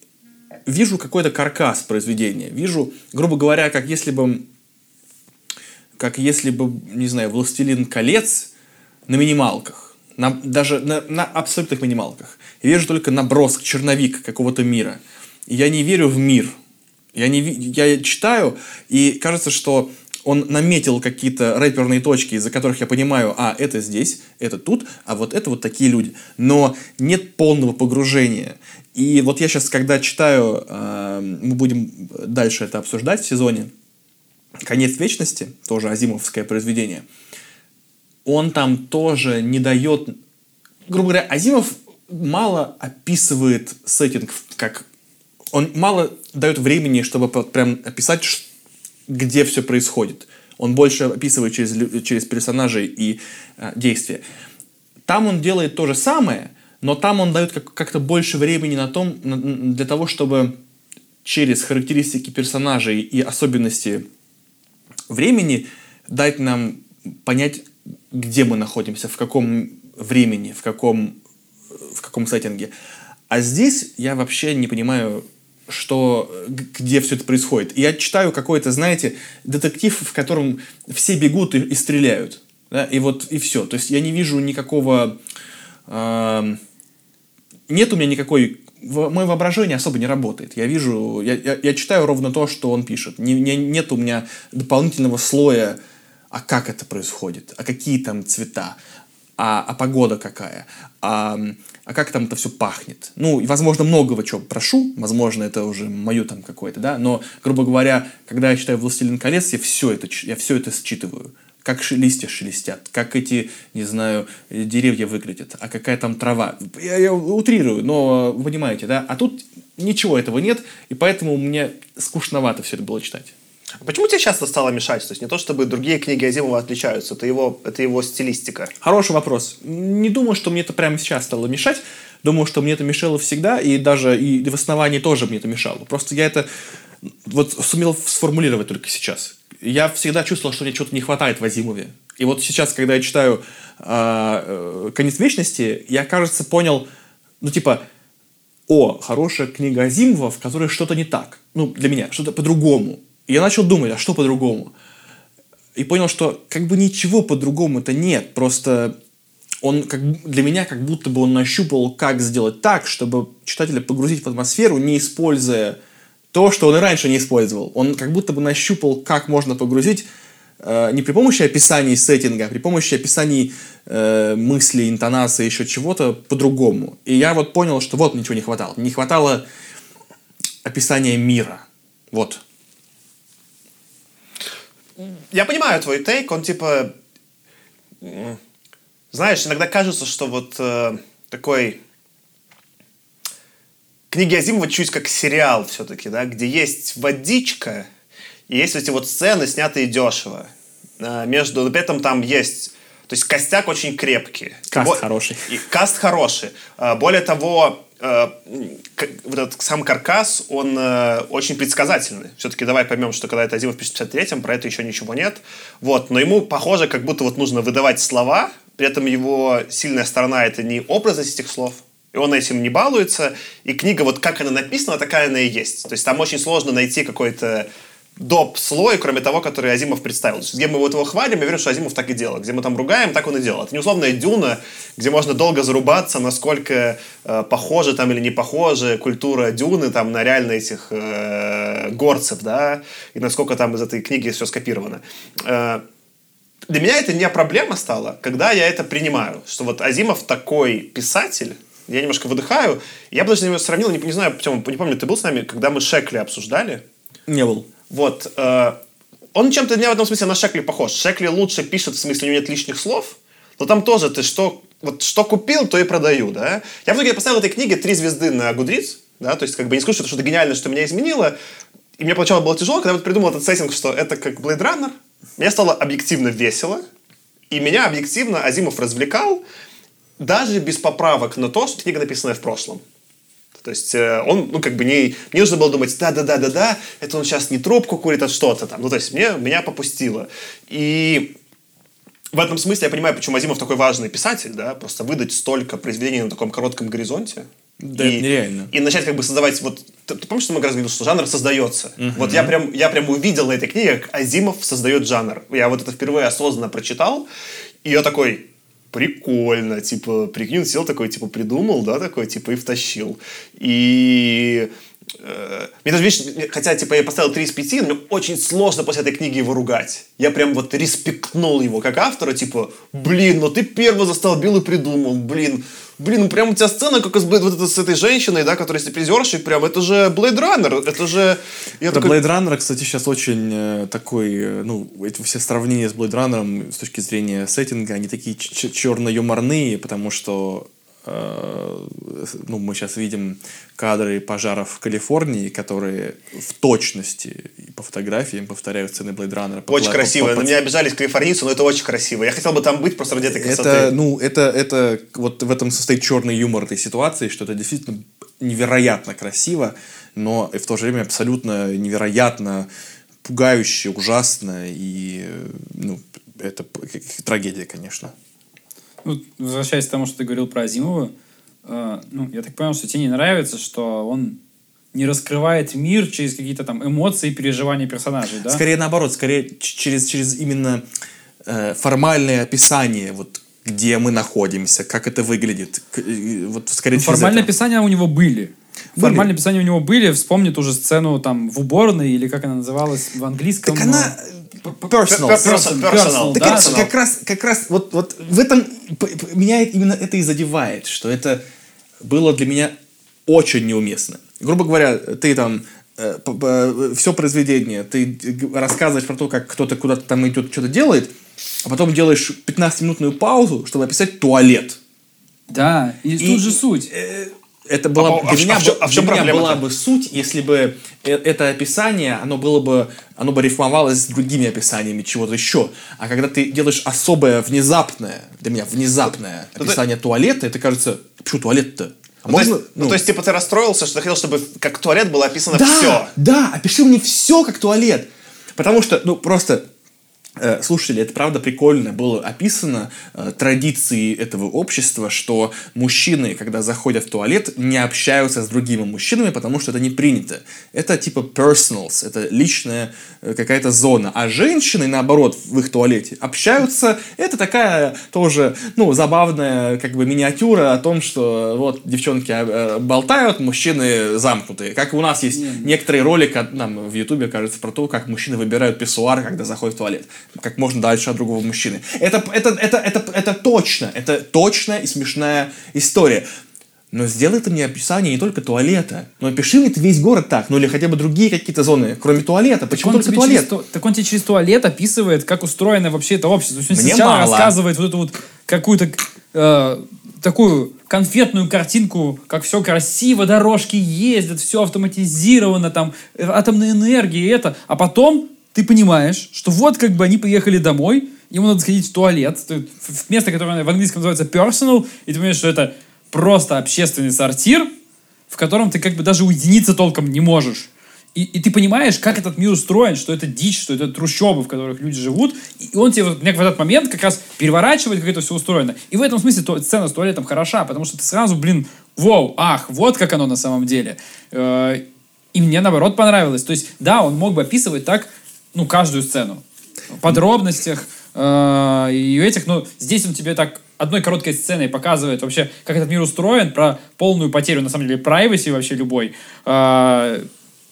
вижу какой-то каркас произведения. Вижу, грубо говоря, как если бы, как если бы, не знаю, «Властелин колец» на минималках. На, даже на, на абсолютных минималках. Я вижу только набросок, черновик какого-то мира. Я не верю в мир. Я, не, я читаю, и кажется, что он наметил какие-то рэперные точки, из-за которых я понимаю, а, это здесь, это тут, а вот это вот такие люди. Но нет полного погружения. И вот я сейчас, когда читаю, э, мы будем дальше это обсуждать в сезоне, «Конец вечности», тоже азимовское произведение, он там тоже не дает... Грубо говоря, Азимов мало описывает сеттинг, как... Он мало дает времени, чтобы прям описать, где все происходит. Он больше описывает через, через персонажей и э, действия. Там он делает то же самое, но там он дает как- как-то больше времени на том, для того, чтобы через характеристики персонажей и особенности времени дать нам понять, где мы находимся, в каком времени, в каком, в каком сеттинге. А здесь я вообще не понимаю, что, где все это происходит. Я читаю какой-то, знаете, детектив, в котором все бегут и, и стреляют. Да? И вот, и все. То есть я не вижу никакого... эм, нет у меня никакой... Мое воображение особо не работает. Я вижу... Я, я, я читаю ровно то, что он пишет. Не, не- нет у меня дополнительного слоя, а как это происходит, а какие там цвета, а, а погода какая, а, а как там это все пахнет. Ну, возможно, многого чего прошу, возможно, это уже мое там какое-то, да, но, грубо говоря, когда я читаю «Властелин колец», я все это, я все это считываю. Как листья шелестят, как эти, не знаю, деревья выглядят, а какая там трава. Я, я утрирую, но вы понимаете, да? А тут ничего этого нет, и поэтому мне скучновато все это было читать. А Почему тебе часто стало мешать? То есть не то, чтобы другие книги Азимова отличаются, это его, это его стилистика. Хороший вопрос. Не думаю, что мне это прямо сейчас стало мешать. Думаю, что мне это мешало всегда, и даже и в основании тоже мне это мешало. Просто я это вот сумел сформулировать только сейчас. Я всегда чувствовал, что мне чего-то не хватает в Азимове. И вот сейчас, когда я читаю а, э, «Конец вечности», я, кажется, понял, ну, типа, о, хорошая книга Азимова, в которой что-то не так. Ну, для меня, что-то по-другому. И я начал думать, а что по-другому? И понял, что как бы ничего по-другому-то нет. Просто он как, для меня как будто бы он нащупал, как сделать так, чтобы читателя погрузить в атмосферу, не используя то, что он и раньше не использовал. Он как будто бы нащупал, как можно погрузить э, не при помощи описаний сеттинга, а при помощи описаний э, мыслей, интонации, еще чего-то по-другому. И я вот понял, что вот ничего не хватало. Не хватало описания мира. Вот. Я понимаю твой тейк, он типа... Знаешь, иногда кажется, что вот э, такой... Книги Азимова чуть как сериал все-таки, да, где есть водичка, и есть эти вот сцены, снятые дешево. А, Между, при этом там есть... То есть костяк очень крепкий. Каст Бо- хороший. И каст хороший. А, Более того, э, к- вот этот сам каркас, он э, очень предсказательный. Все-таки давай поймем, что когда это Азимов в 53-м, про это еще ничего нет. Вот. Но ему, похоже, как будто вот нужно выдавать слова, при этом его сильная сторона — это не образность этих слов, и он этим не балуется. И книга, вот как она написана, такая она и есть. То есть там очень сложно найти какой-то доп. слой, кроме того, который Азимов представил. Есть, где мы вот его хвалим, я верю, что Азимов так и делал. Где мы там ругаем, так он и делал. Это не условная дюна, где можно долго зарубаться, насколько э, похожа там или не похожа культура дюны там на реально этих э, горцев, да, и насколько там из этой книги все скопировано. Э, для меня это не проблема стала, когда я это принимаю, что вот Азимов такой писатель, я немножко выдыхаю, я бы даже сравнил, не, не знаю, Тёма, не помню, ты был с нами, когда мы Шекли обсуждали, Не был. вот. э, он чем-то меня в этом смысле на Шекли похож. Шекли лучше пишет, в смысле, у него нет лишних слов. Но там тоже ты что, вот, что купил, то и продаю, да. Я в итоге поставил этой книге три звезды на Гудриц, да, то есть как бы не скажу, что это что-то гениальное, что меня изменило. И мне поначалу было тяжело, когда вот придумал этот сеттинг, что это как Blade Runner. Мне стало объективно весело. И меня объективно Азимов развлекал, даже без поправок на то, что книга написанная в прошлом. То есть э, он, ну, как бы не, не нужно было думать, да-да-да-да-да, это он сейчас не трубку курит, а что-то там. Ну, то есть мне, меня попустило. И в этом смысле я понимаю, почему Азимов такой важный писатель, да, просто выдать столько произведений на таком коротком горизонте. Да, и, нереально. И начать как бы создавать, вот, ты, ты помнишь, что мы как раз говорили, что жанр создается? Вот я прям, я прям увидел на этой книге, как Азимов создает жанр. Я вот это впервые осознанно прочитал, и я такой, прикольно, типа, прикинь, сел такой, типа, придумал, да, такой, типа, и втащил. И э, мне даже, видишь, хотя, типа, я поставил 3 из 5, но мне очень сложно после этой книги его ругать. Я прям вот респектнул его как автора, типа, блин, ну ты первый застолбил и придумал, блин, блин, ну прям у тебя сцена как из, вот это, с этой женщиной, да, которая стриптизершей, прям, это же Blade Runner, это же... Я да, такой... Blade Runner, кстати, сейчас очень э, такой, э, ну, эти все сравнения с Blade Runner с точки зрения сеттинга, они такие черно-юморные, потому что ну, мы сейчас видим кадры пожаров в Калифорнии, которые в точности по фотографиям повторяют сцены Blade Runner. Очень по, красиво. По, по, На меня обижались калифорнийцы, но это очень красиво. Я хотел бы там быть просто ради этой красоты. Это, ну, это, это вот в этом состоит черный юмор этой ситуации, что это действительно невероятно красиво, но и в то же время абсолютно невероятно пугающе, ужасно и ну, это трагедия, конечно. Ну, возвращаясь к тому, что ты говорил про Азимова, э, ну, я так понял, что тебе не нравится, что он не раскрывает мир через какие-то там эмоции и переживания персонажей, да? Скорее наоборот, скорее через, через именно э, формальное описание, вот где мы находимся, как это выглядит. Вот скорее ну, Формальные это. описания у него были. Были. Формальные описания у него были. Вспомни ту же сцену там в уборной, или как она называлась в английском. Так она personal. Personal, personal, так да? это, как раз, как раз вот, вот в этом меня именно это и задевает, что это было для меня очень неуместно. Грубо говоря, ты там э, все произведение, ты рассказываешь про то, как кто-то куда-то там идет, что-то делает, а потом делаешь 15-минутную паузу, чтобы описать туалет. Да, и, и тут же суть. Э, это была, а, для а, меня, а, а для меня была бы суть, если бы э, это описание, оно было бы, оно бы рифмовалось с другими описаниями чего-то еще. А когда ты делаешь особое, внезапное, для меня внезапное ну, описание ты... туалета, это кажется, почему туалет-то? А ну, можно, то есть, ну, то есть, типа, ты расстроился, что ты хотел, чтобы как туалет было описано да, все. Да, опиши мне все как туалет. Потому что, ну, просто слушатели, это правда прикольно было описано э, традиции этого общества, что мужчины, когда заходят в туалет, не общаются с другими мужчинами, потому что это не принято. Это типа personals, это личная э, какая-то зона. А женщины, наоборот, в их туалете общаются. Это такая тоже, ну, забавная как бы миниатюра о том, что вот девчонки э, болтают, мужчины замкнутые. Как у нас есть некоторые ролики, нам в Ютубе, кажется, про то, как мужчины выбирают писсуар, когда заходят в туалет как можно дальше от другого мужчины. Это, это, это, это, это точно, это точная и смешная история. Но сделай ты мне описание не только туалета, но опиши мне ты весь город так, ну или хотя бы другие какие-то зоны, кроме туалета. Почему только туалет? Через, так он тебе через туалет описывает, как устроено вообще это общество. То есть он мне сначала мало. рассказывает вот эту вот какую-то э, такую конфетную картинку, как все красиво, дорожки ездят, все автоматизировано, там э, атомная энергия и это. А потом ты понимаешь, что вот как бы они приехали домой, ему надо сходить в туалет, в место, которое в английском называется personal, и ты понимаешь, что это просто общественный сортир, в котором ты как бы даже уединиться толком не можешь. И, и ты понимаешь, как этот мир устроен, что это дичь, что это трущобы, в которых люди живут. И он тебе вот, в этот момент как раз переворачивает, как это все устроено. И в этом смысле то, сцена с туалетом хороша, потому что ты сразу, блин, вау, ах, вот как оно на самом деле. Э, и мне, наоборот, понравилось. То есть, да, он мог бы описывать так, ну, каждую сцену. В подробностях э, и этих, но здесь он тебе так одной короткой сценой показывает вообще, как этот мир устроен, про полную потерю, на самом деле, privacy вообще любой. Э,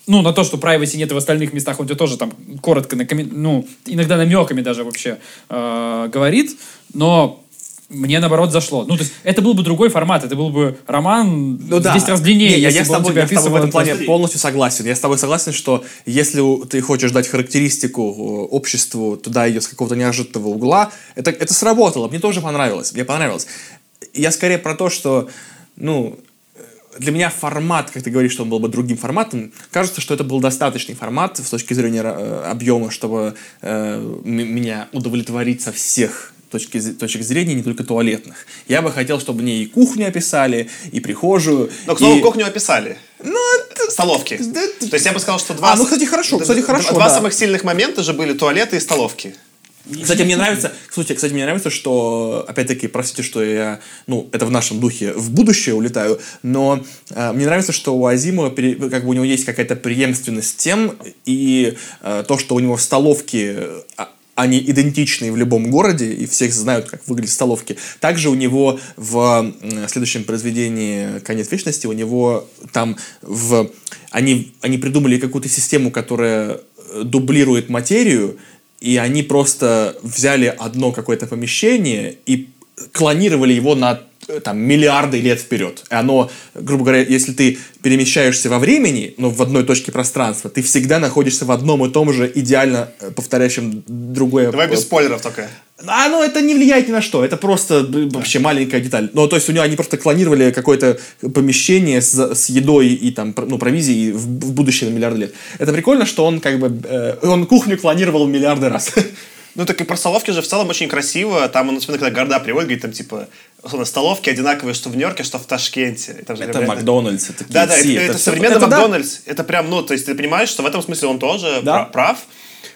ну, на то, что privacy нет в остальных местах, он тебе тоже там коротко, ну, иногда намеками даже вообще э, говорит, но мне наоборот зашло. Ну, то есть, это был бы другой формат, это был бы роман ну, да. 10 раз длиннее. Не, я, я, с тобой, я с тобой в этом плане полностью согласен. Я с тобой согласен, что если ты хочешь дать характеристику э, обществу, туда ее с какого-то неожиданного угла, это, это сработало. Мне тоже понравилось. Мне понравилось. Я скорее про то, что, ну, для меня формат, как ты говоришь, что он был бы другим форматом, кажется, что это был достаточный формат с точки зрения э, объема, чтобы э, меня удовлетворить со всех точки, точек зрения, не только туалетных. Я бы хотел, чтобы мне и кухню описали, и прихожую. Но, к слову, и... кухню описали. Ну, это... Столовки. Да, То есть я бы сказал, что два... А, ну, кстати, хорошо, кстати, хорошо, Два да. самых сильных момента же были туалеты и столовки. Кстати, мне нравится, кстати, кстати, мне нравится, что, опять-таки, простите, что я, ну, это в нашем духе, в будущее улетаю, но э, мне нравится, что у Азимова, как бы у него есть какая-то преемственность тем, и э, то, что у него в столовке они идентичны в любом городе, и всех знают, как выглядят столовки. Также у него в следующем произведении «Конец вечности» у него там в... Они, они придумали какую-то систему, которая э, дублирует материю, и они просто взяли одно какое-то помещение и клонировали его на там, миллиарды лет вперед. И оно, грубо говоря, если ты перемещаешься во времени, но в одной точке пространства, ты всегда находишься в одном и том же идеально э, повторяющем другое... Давай без спойлеров только. А, ну, это не влияет ни на что. Это просто б- вообще маленькая деталь. Ну, то есть, у него они просто клонировали какое-то помещение с, с едой и там, ну, провизией в, в будущее на миллиарды лет. Это прикольно, что он как бы... э, он кухню клонировал миллиарды раз. [LAUGHS] Ну, так и про столовки же в целом очень красиво. Там он, особенно, когда города приводит, говорит, там, типа, условно, столовки одинаковые, что в Нью-Йорке, что в Ташкенте. И там же Это говорят- Макдональдс, это Да, да, это, это всё- современный это да. Макдональдс. Это прям, ну, то есть ты понимаешь, что в этом смысле он тоже Да. пра- прав.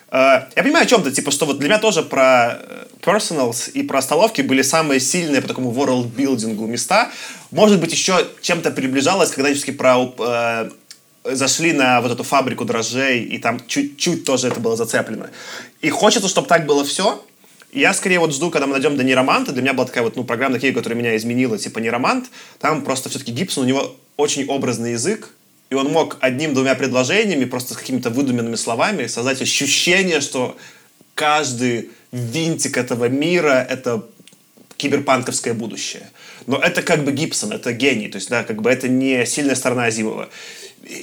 Э, Я понимаю о чем ты, типа, что вот для меня тоже про э, personals и про столовки были самые сильные по такому world-билдингу места. Может быть, еще чем-то приближалось, когда все-таки про э, зашли на вот эту фабрику дрожжей, и там чуть-чуть тоже это было зацеплено. И хочется, чтобы так было все. Я скорее вот жду, когда мы найдем до Нероманта. Для меня была такая вот, ну, программная книга, которая меня изменила, типа Неромант. Там просто все-таки Гибсон, у него очень образный язык, и он мог одним-двумя предложениями, просто с какими-то выдуманными словами создать ощущение, что каждый винтик этого мира — это киберпанковское будущее. Но это как бы Гибсон, это гений, то есть, да, как бы это не сильная сторона Азимова.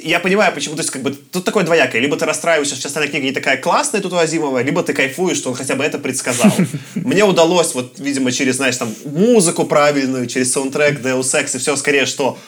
Я понимаю, почему, то есть, как бы, тут такое двоякое. Либо ты расстраиваешься, что остальная книга не такая классная тут у Азимова, либо ты кайфуешь, что он хотя бы это предсказал. [LAUGHS] Мне удалось, вот, видимо, через, знаешь, там, музыку правильную, через саундтрек Deus Ex и все, скорее, что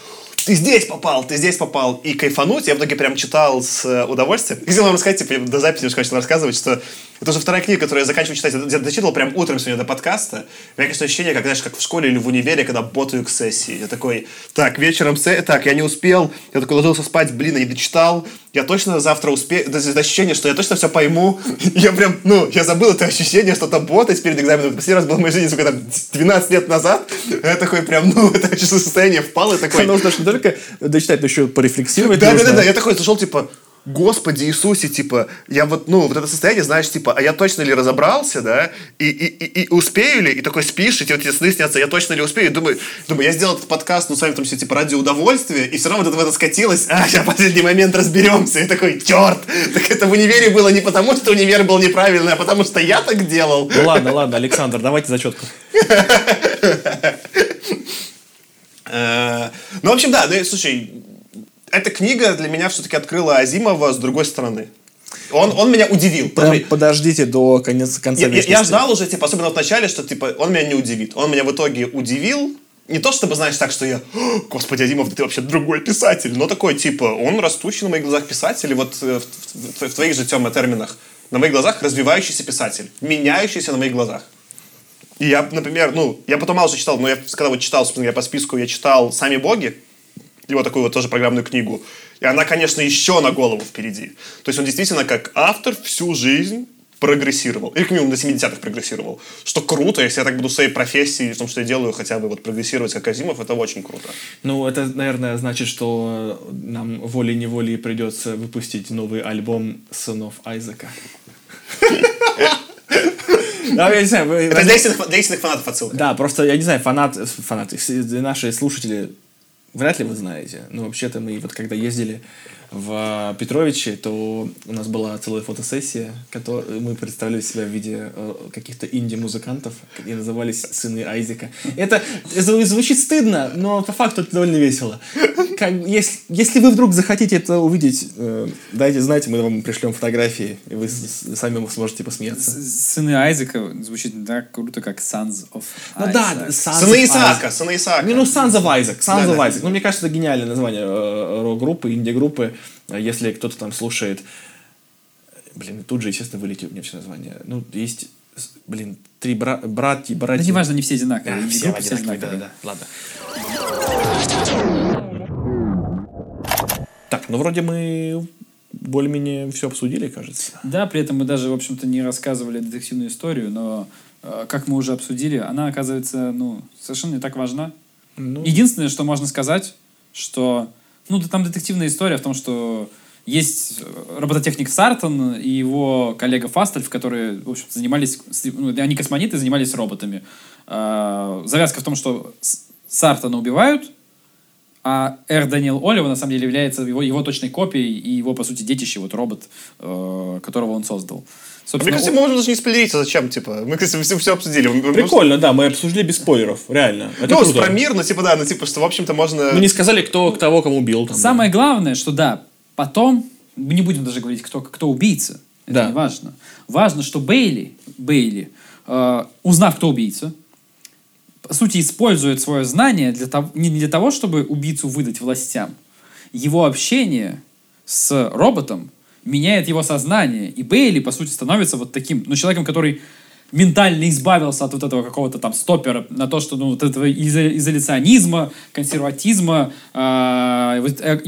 ты здесь попал, ты здесь попал, и кайфануть. Я в итоге прям читал с э, удовольствием. Хотел вам рассказать, типа, до записи немножко начал рассказывать, что это уже вторая книга, которую я заканчиваю читать. Я дочитывал прям утром сегодня до подкаста. У меня, конечно, ощущение, как, знаешь, как в школе или в универе, когда ботаю к сессии. Я такой, так, вечером, се... так, я не успел, я такой ложился спать, блин, я не дочитал. Я точно завтра успею. Это, ощущение, что я точно все пойму. [LAUGHS] Я прям, ну, я забыл это ощущение, что там ботать перед экзаменом. Это Последний раз был в моей жизни, сука, там, 12 лет назад. [LAUGHS] Я такой прям, ну, [LAUGHS] это состояние впало, и такой... Нужно ж не только дочитать, но еще порефлексировать. Да, да, да, да. Я такой зашел, типа, Господи Иисусе, типа, я вот, ну, вот это состояние, знаешь, типа, а я точно ли разобрался, да, и, и, и, и успею ли, и такой спишь, и тебе вот эти сны снятся, я точно ли успею, и думаю, думаю, я сделал этот подкаст, ну, с вами там все, типа, ради удовольствия, и все равно вот это в это скатилось, а, сейчас в последний момент разберемся, и такой, черт, так это в универе было не потому, что универ был неправильный, а потому что я так делал. Ну ладно, ладно, Александр, давайте зачетку. [LAUGHS] Э, Ну, в общем, да, ну, слушай, эта книга для меня все-таки открыла Азимова с другой стороны. Он, он меня удивил. Прям Смотри, подождите до конец, конца Я, я- вечности. я ждал уже, типа, особенно в начале, что, типа, он меня не удивит. Он меня в итоге удивил. Не то, чтобы, знаешь, так, что я, «О, господи, Азимов, да ты вообще другой писатель. Но такой, типа, он растущий на моих глазах писатель. И вот э, в, в- в твоих же, Тёма, терминах. На моих глазах развивающийся писатель. Меняющийся на моих глазах. И я, например, ну, я потом мало что читал, но я когда вот читал, собственно, я по списку, я читал «Сами боги», его такую вот тоже программную книгу. И она, конечно, еще на голову впереди. То есть он действительно как автор всю жизнь прогрессировал. Или, как минимум, до 70-х прогрессировал. Что круто, если я так буду в своей профессии, в том, что я делаю, хотя бы вот прогрессировать как Азимов, это очень круто. Ну, это, наверное, значит, что нам волей-неволей придется выпустить новый альбом сынов Айзека. Да, я не знаю, вы- Это для истинных, для истинных фанатов отсылка. Да, просто, я не знаю, фанат, фанаты, наши слушатели, вряд ли вы знаете, но вообще-то мы вот когда ездили в Петровиче, то у нас была целая фотосессия, которую мы представляли себя в виде э, каких-то инди-музыкантов, и назывались «Сыны Айзека». Это зв- звучит стыдно, но по факту это довольно весело. Как, если, если вы вдруг захотите это увидеть, э, дайте знать, мы вам пришлем фотографии, и вы с- сами сможете посмеяться. Сыны Айзека звучит не так круто, как Sons of Ну да, Isaac. Sons Сыны of Исаака, Isaac. сыны Исаака. Не, ну Sons of Isaac. Sons Да, of да. Isaac. Ну, мне кажется, это гениальное название э, рок-группы, инди-группы. Если кто-то там слушает... Блин, тут же, естественно, вылетит у меня все название. Ну, есть, блин, три бра- братья, Да братья... неважно, не все одинаковые. А, Инди все группы все одинаковые, одинаковые. да-да-да. Ладно. Так, ну вроде мы более-менее все обсудили, кажется. Да, при этом мы даже, в общем-то, не рассказывали детективную историю, но, э, как мы уже обсудили, она, оказывается, ну, совершенно не так важна. Ну, Единственное, что можно сказать, что, ну, там детективная история в том, что есть э, робототехник Сартон и его коллега Фастельф, которые, в общем занимались, ну, они космонавты, занимались роботами. А, завязка в том, что Сартона убивают, а Эр Даниэл Олива на самом деле является его, его точной копией и его, по сути, детище, вот робот, э, которого он создал. Мне Собственно, кажется, мы можем даже не спойлерить, а зачем, типа. Мы, кстати, все, все обсудили. Мы- мы- Прикольно, да, мы обсудили без спойлеров, реально. Это Ну, круто. про мир, ну, типа, да, ну, типа, что, в общем-то, можно... Мы не сказали, кто того, кому убил. Там, Самое главное, что да, потом, мы не будем даже говорить, кто, кто убийца. Это Да. не важно. Важно, что Бейли, Бейли э, узнав, кто убийца, по сути, использует свое знание для того, не для того, чтобы убийцу выдать властям. Его общение с роботом меняет его сознание. И Бейли, по сути, становится вот таким, ну, человеком, который ментально избавился от вот этого какого-то там стопера на то, что ну, вот этого изо- изоляционизма, консерватизма, э, вот, э.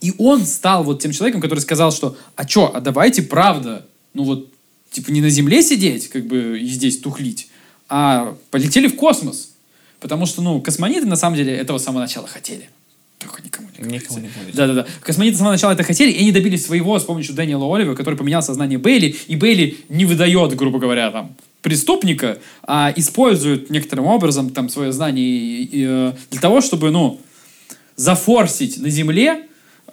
И он стал вот тем человеком, который сказал, что а чё, а давайте правда, ну вот, типа не на земле сидеть, как бы и здесь тухлить, а полетели в космос. Потому что, ну, космонавты на самом деле этого с самого начала хотели. Только никому не говорите. Никому не говорите. Да-да-да. Космонавты с самого начала это хотели, и они добились своего с помощью Дэниела Оливера, который поменял сознание Бейли, и Бейли не выдает, грубо говоря, там, преступника, а использует некоторым образом там свое знание и- и, э, для того, чтобы, ну, зафорсить на Земле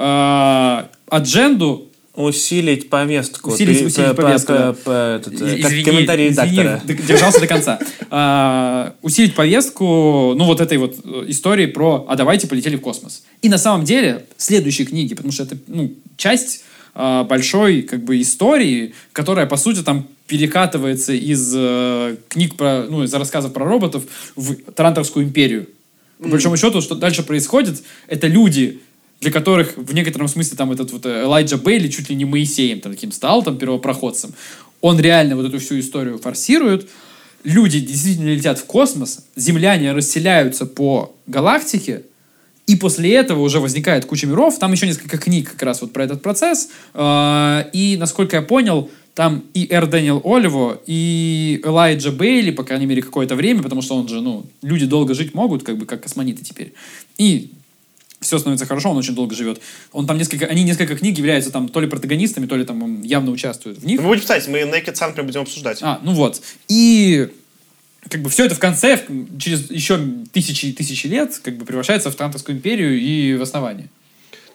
э, адженду Усилить повестку. Усилить- усилить по- по- повестку, да. по- по- этот, И- Как комментарий редактора. [LAUGHS] держался до конца. А, усилить повестку, ну, вот этой вот э, истории про «а давайте полетели в космос». И на самом деле следующие книги, потому что это, ну, часть а, большой, как бы, истории, которая, по сути, там перекатывается из э, книг про, ну, из рассказов про роботов в Тарантовскую империю. По большому счету, что дальше происходит, это люди, для которых в некотором смысле там этот вот э, Элайджа Бейли чуть ли не Моисеем там, таким стал, там, первопроходцем. Он реально вот эту всю историю форсирует. Люди действительно летят в космос, земляне расселяются по галактике, и после этого уже возникает куча миров. Там еще несколько книг как раз вот про этот процесс. Э, И, насколько я понял, там и Эр Дэниел Оливо, и Элайджа Бейли, по крайней мере, какое-то время, потому что он же, ну, люди долго жить могут, как бы, как космониты теперь. И все становится хорошо, он очень долго живет. Он там несколько, они несколько книг являются там то ли протагонистами, то ли там явно участвуют в них. Мы будем читать, мы Naked Sun будем обсуждать. А, ну вот. И как бы все это в конце, через еще тысячи и тысячи лет, как бы превращается в Трантовскую империю и в основание.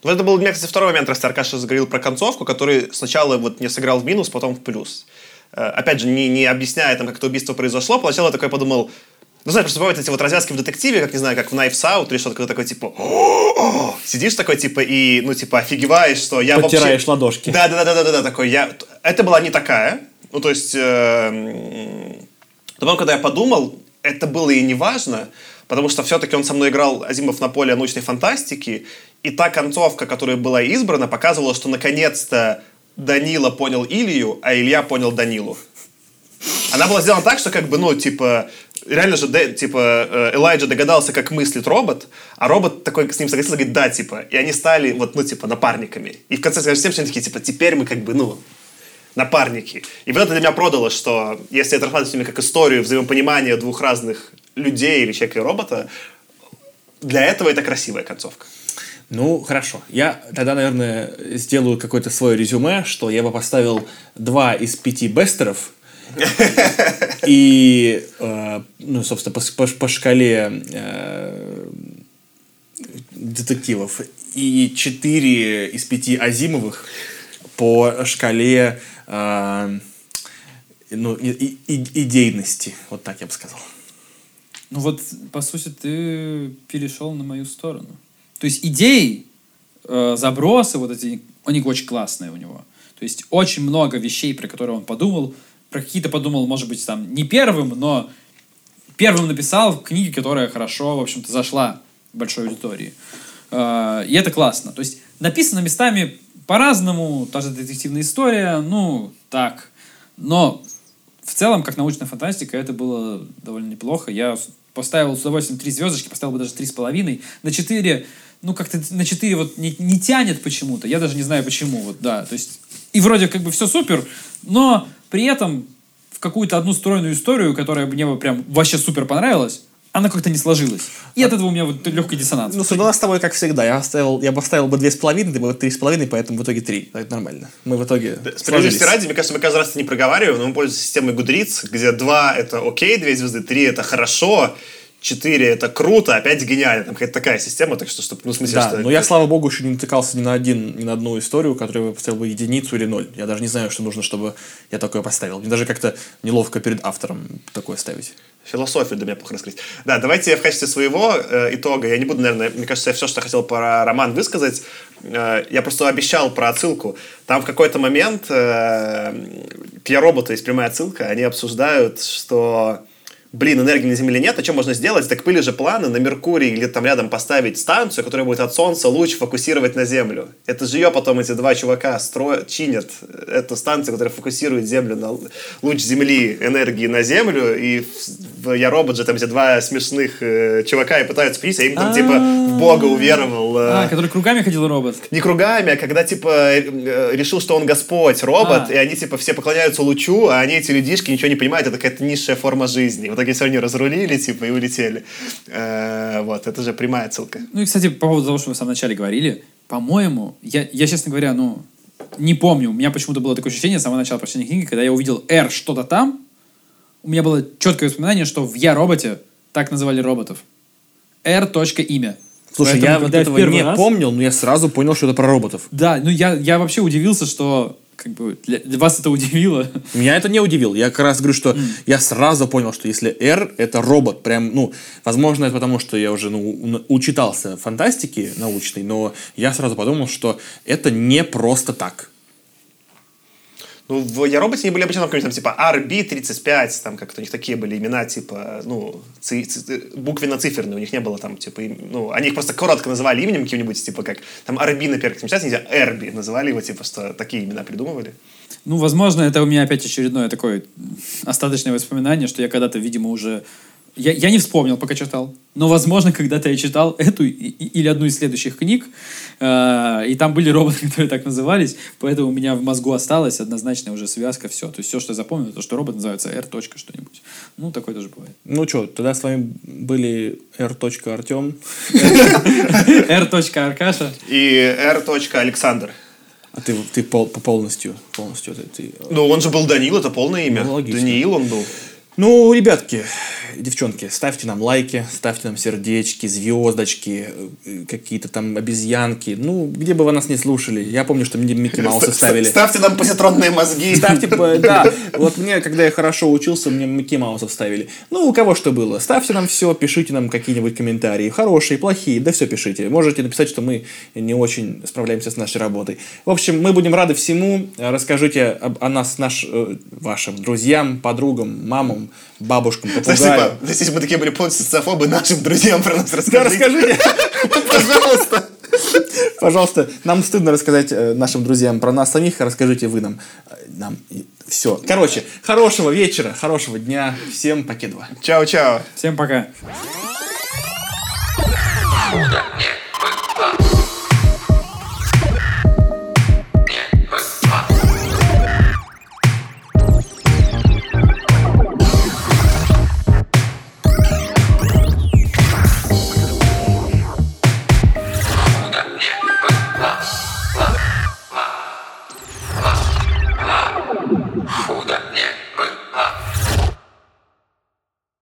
Вот это был, у меня, кстати, второй момент, раз ты, Аркаша, заговорил про концовку, который сначала вот не сыграл в минус, потом в плюс. Э, Опять же, не, не объясняя, там, как это убийство произошло, поначалу я такой подумал, ну, знаешь, просто бывают эти вот развязки в детективе, как, не знаю, как в Knives Out или что-то такое, типа, «О-о-о!» сидишь такой, типа, и, ну, типа, офигеваешь, что я Потираешь вообще... ладошки. Да, да, да, да, да, да, такой. Я... Это была не такая. Ну, то есть, э, потом, когда я подумал, это было и не важно, потому что все-таки он со мной играл Азимов на поле научной фантастики, и та концовка, которая была избрана, показывала, что наконец-то Данила понял Илью, а Илья понял Данилу. Она была сделана так, что как бы, ну, типа, реально же, типа, э, Элайджа догадался, как мыслит робот, а робот такой с ним согласился, говорит, да, типа, и они стали, вот, ну, типа, напарниками. И в конце скажешь всем, что они такие, типа, теперь мы как бы, ну, напарники. И вот это для меня продало, что если это рассматривать именно как историю взаимопонимания двух разных людей или человека и робота, для этого это красивая концовка. Ну, хорошо. Я тогда, наверное, сделаю какое-то свое резюме, что я бы поставил два из пяти бестеров. [LAUGHS] И, э, ну, собственно, по, по- шкале э, детективов. И четыре из пяти Азимовых по шкале э, ну, и- и- идейности. Вот так я бы сказал. Ну вот, по сути, ты перешел на мою сторону. То есть идеи, э, забросы вот эти, они очень классные у него. То есть очень много вещей, про которые он подумал, про какие-то подумал, может быть, там не первым, но первым написал в книге, которая хорошо, в общем-то, зашла большой аудитории. Э, И это классно. То есть написано местами по-разному, та же детективная история, ну, так. Но в целом, как научная фантастика, это было довольно неплохо. Я поставил с удовольствием три звездочки, поставил бы даже три с половиной. На четыре, ну, как-то на четыре вот не, не тянет почему-то. Я даже не знаю почему, вот, да. То есть, и вроде как бы все супер, но при этом в какую-то одну стройную историю, которая мне бы прям вообще супер понравилась, оно как-то не сложилось. И от этого у меня вот легкий диссонанс. Ну, ну, нас с тобой, как всегда, я, оставил, я бы оставил бы две с половиной, ты бы три с половиной, поэтому в итоге три. Это нормально. Мы в итоге Справедливости сложились. ради, мне кажется, мы каждый раз это не проговариваем, но мы пользуемся системой Goodreads, где 2 это окей, 2 звезды, 3 это хорошо, 4 это круто, а 5 гениально. Там какая-то такая система, так что, чтобы, ну, в смысле, Да, что... но я, слава богу, еще не натыкался ни на один, ни на одну историю, которая бы поставила бы единицу или ноль. Я даже не знаю, что нужно, чтобы я такое поставил. Мне даже как-то неловко перед автором такое ставить. Философию для меня плохо раскрыть. Да, давайте я в качестве своего э, итога, я не буду, наверное, мне кажется, я все, что хотел про роман высказать, э, я просто обещал про отсылку. Там в какой-то момент э, к «Я робота» есть прямая отсылка, они обсуждают, что блин, энергии на Земле нет, а что можно сделать? Так были же планы на Меркурии или там рядом поставить станцию, которая будет от Солнца луч фокусировать на Землю. Это же ее потом эти два чувака строят, чинят эту станцию, которая фокусирует Землю на луч Земли, энергии на Землю, и Я робот же там эти два смешных э, чувака и пытаются пить, а им там типа в Бога уверовал. э, А, который кругами ходил робот. не кругами, а когда, типа, э, э, решил, что он Господь, робот, А. и они, типа, все поклоняются лучу, а они, эти людишки, ничего не понимают, это какая-то низшая форма жизни. В итоге все они разрулили, типа, и улетели. Э, Вот, это же прямая ссылка. Ну и, кстати, по поводу того, что вы в самом начале говорили, по-моему, я, я, честно говоря, ну, не помню. У меня почему-то было такое ощущение с самого начала прочтения книги, когда я увидел R что-то там, у меня было четкое воспоминание, что в «Я роботе» так называли роботов. R. имя. Слушай, Поэтому, я вот этого не раз- помнил, но я сразу понял, что это про роботов. Да, ну я, я вообще удивился, что как бы для, для вас это удивило. Меня это не удивило. Я как раз говорю, что я сразу понял, что если R это робот, прям, ну, возможно, это потому, что я уже ну, учитался фантастики научной, но я сразу подумал, что это не просто так. Ну, в Я роботе они были обычно там, типа, RB35, там как-то у них такие были имена, типа, ну, ци- ци- буквенно-циферные, у них не было там, типа, им- ну, они их просто коротко называли именем каким-нибудь, типа, как, там, RB на первых сейчас нельзя, Эрби называли его, типа, что такие имена придумывали. Ну, возможно, это у меня опять очередное такое остаточное воспоминание, что я когда-то, видимо, уже... Я, я не вспомнил, пока читал. Но, возможно, когда-то я читал эту и- или одну из следующих книг, э, и там были роботы, [LAUGHS] которые так назывались, поэтому у меня в мозгу осталась однозначная уже связка, все. То есть все, что я запомнил, то, что робот называется R. что-нибудь. Ну, такое тоже бывает. Ну что, тогда с вами были R. Артем. [LAUGHS] R. Аркаша. И R. Александр. А ты, ты пол- по полностью, полностью ты, ты- Ну, он же был Данил, это полное имя. Ну, логично. Даниил он был. Ну, ребятки, девчонки, ставьте нам лайки, ставьте нам сердечки, звездочки, э, какие-то там обезьянки. Ну, где бы вы нас не слушали. Я помню, что мне Микки Мауса ставили. Ставьте нам позитронные мозги. Ставьте, [LAUGHS] да, вот мне, когда я хорошо учился, мне Микки Маусов ставили. Ну, у кого что было. Ставьте нам все, пишите нам какие-нибудь комментарии. Хорошие, плохие, да все пишите. Можете написать, что мы не очень справляемся с нашей работой. В общем, мы будем рады всему. Расскажите об- о нас, наш, э, вашим друзьям, подругам, мамам, бабушкам, попугаям. типа, если мы такие были полностью социофобы, нашим друзьям про нас Да, расскажите. расскажите. [LAUGHS] Пожалуйста. Пожалуйста, нам стыдно рассказать э, нашим друзьям про нас самих, расскажите вы нам. Э, Нам все. Короче, хорошего вечера, хорошего дня. Всем покедова. Чао-чао. Всем пока. Не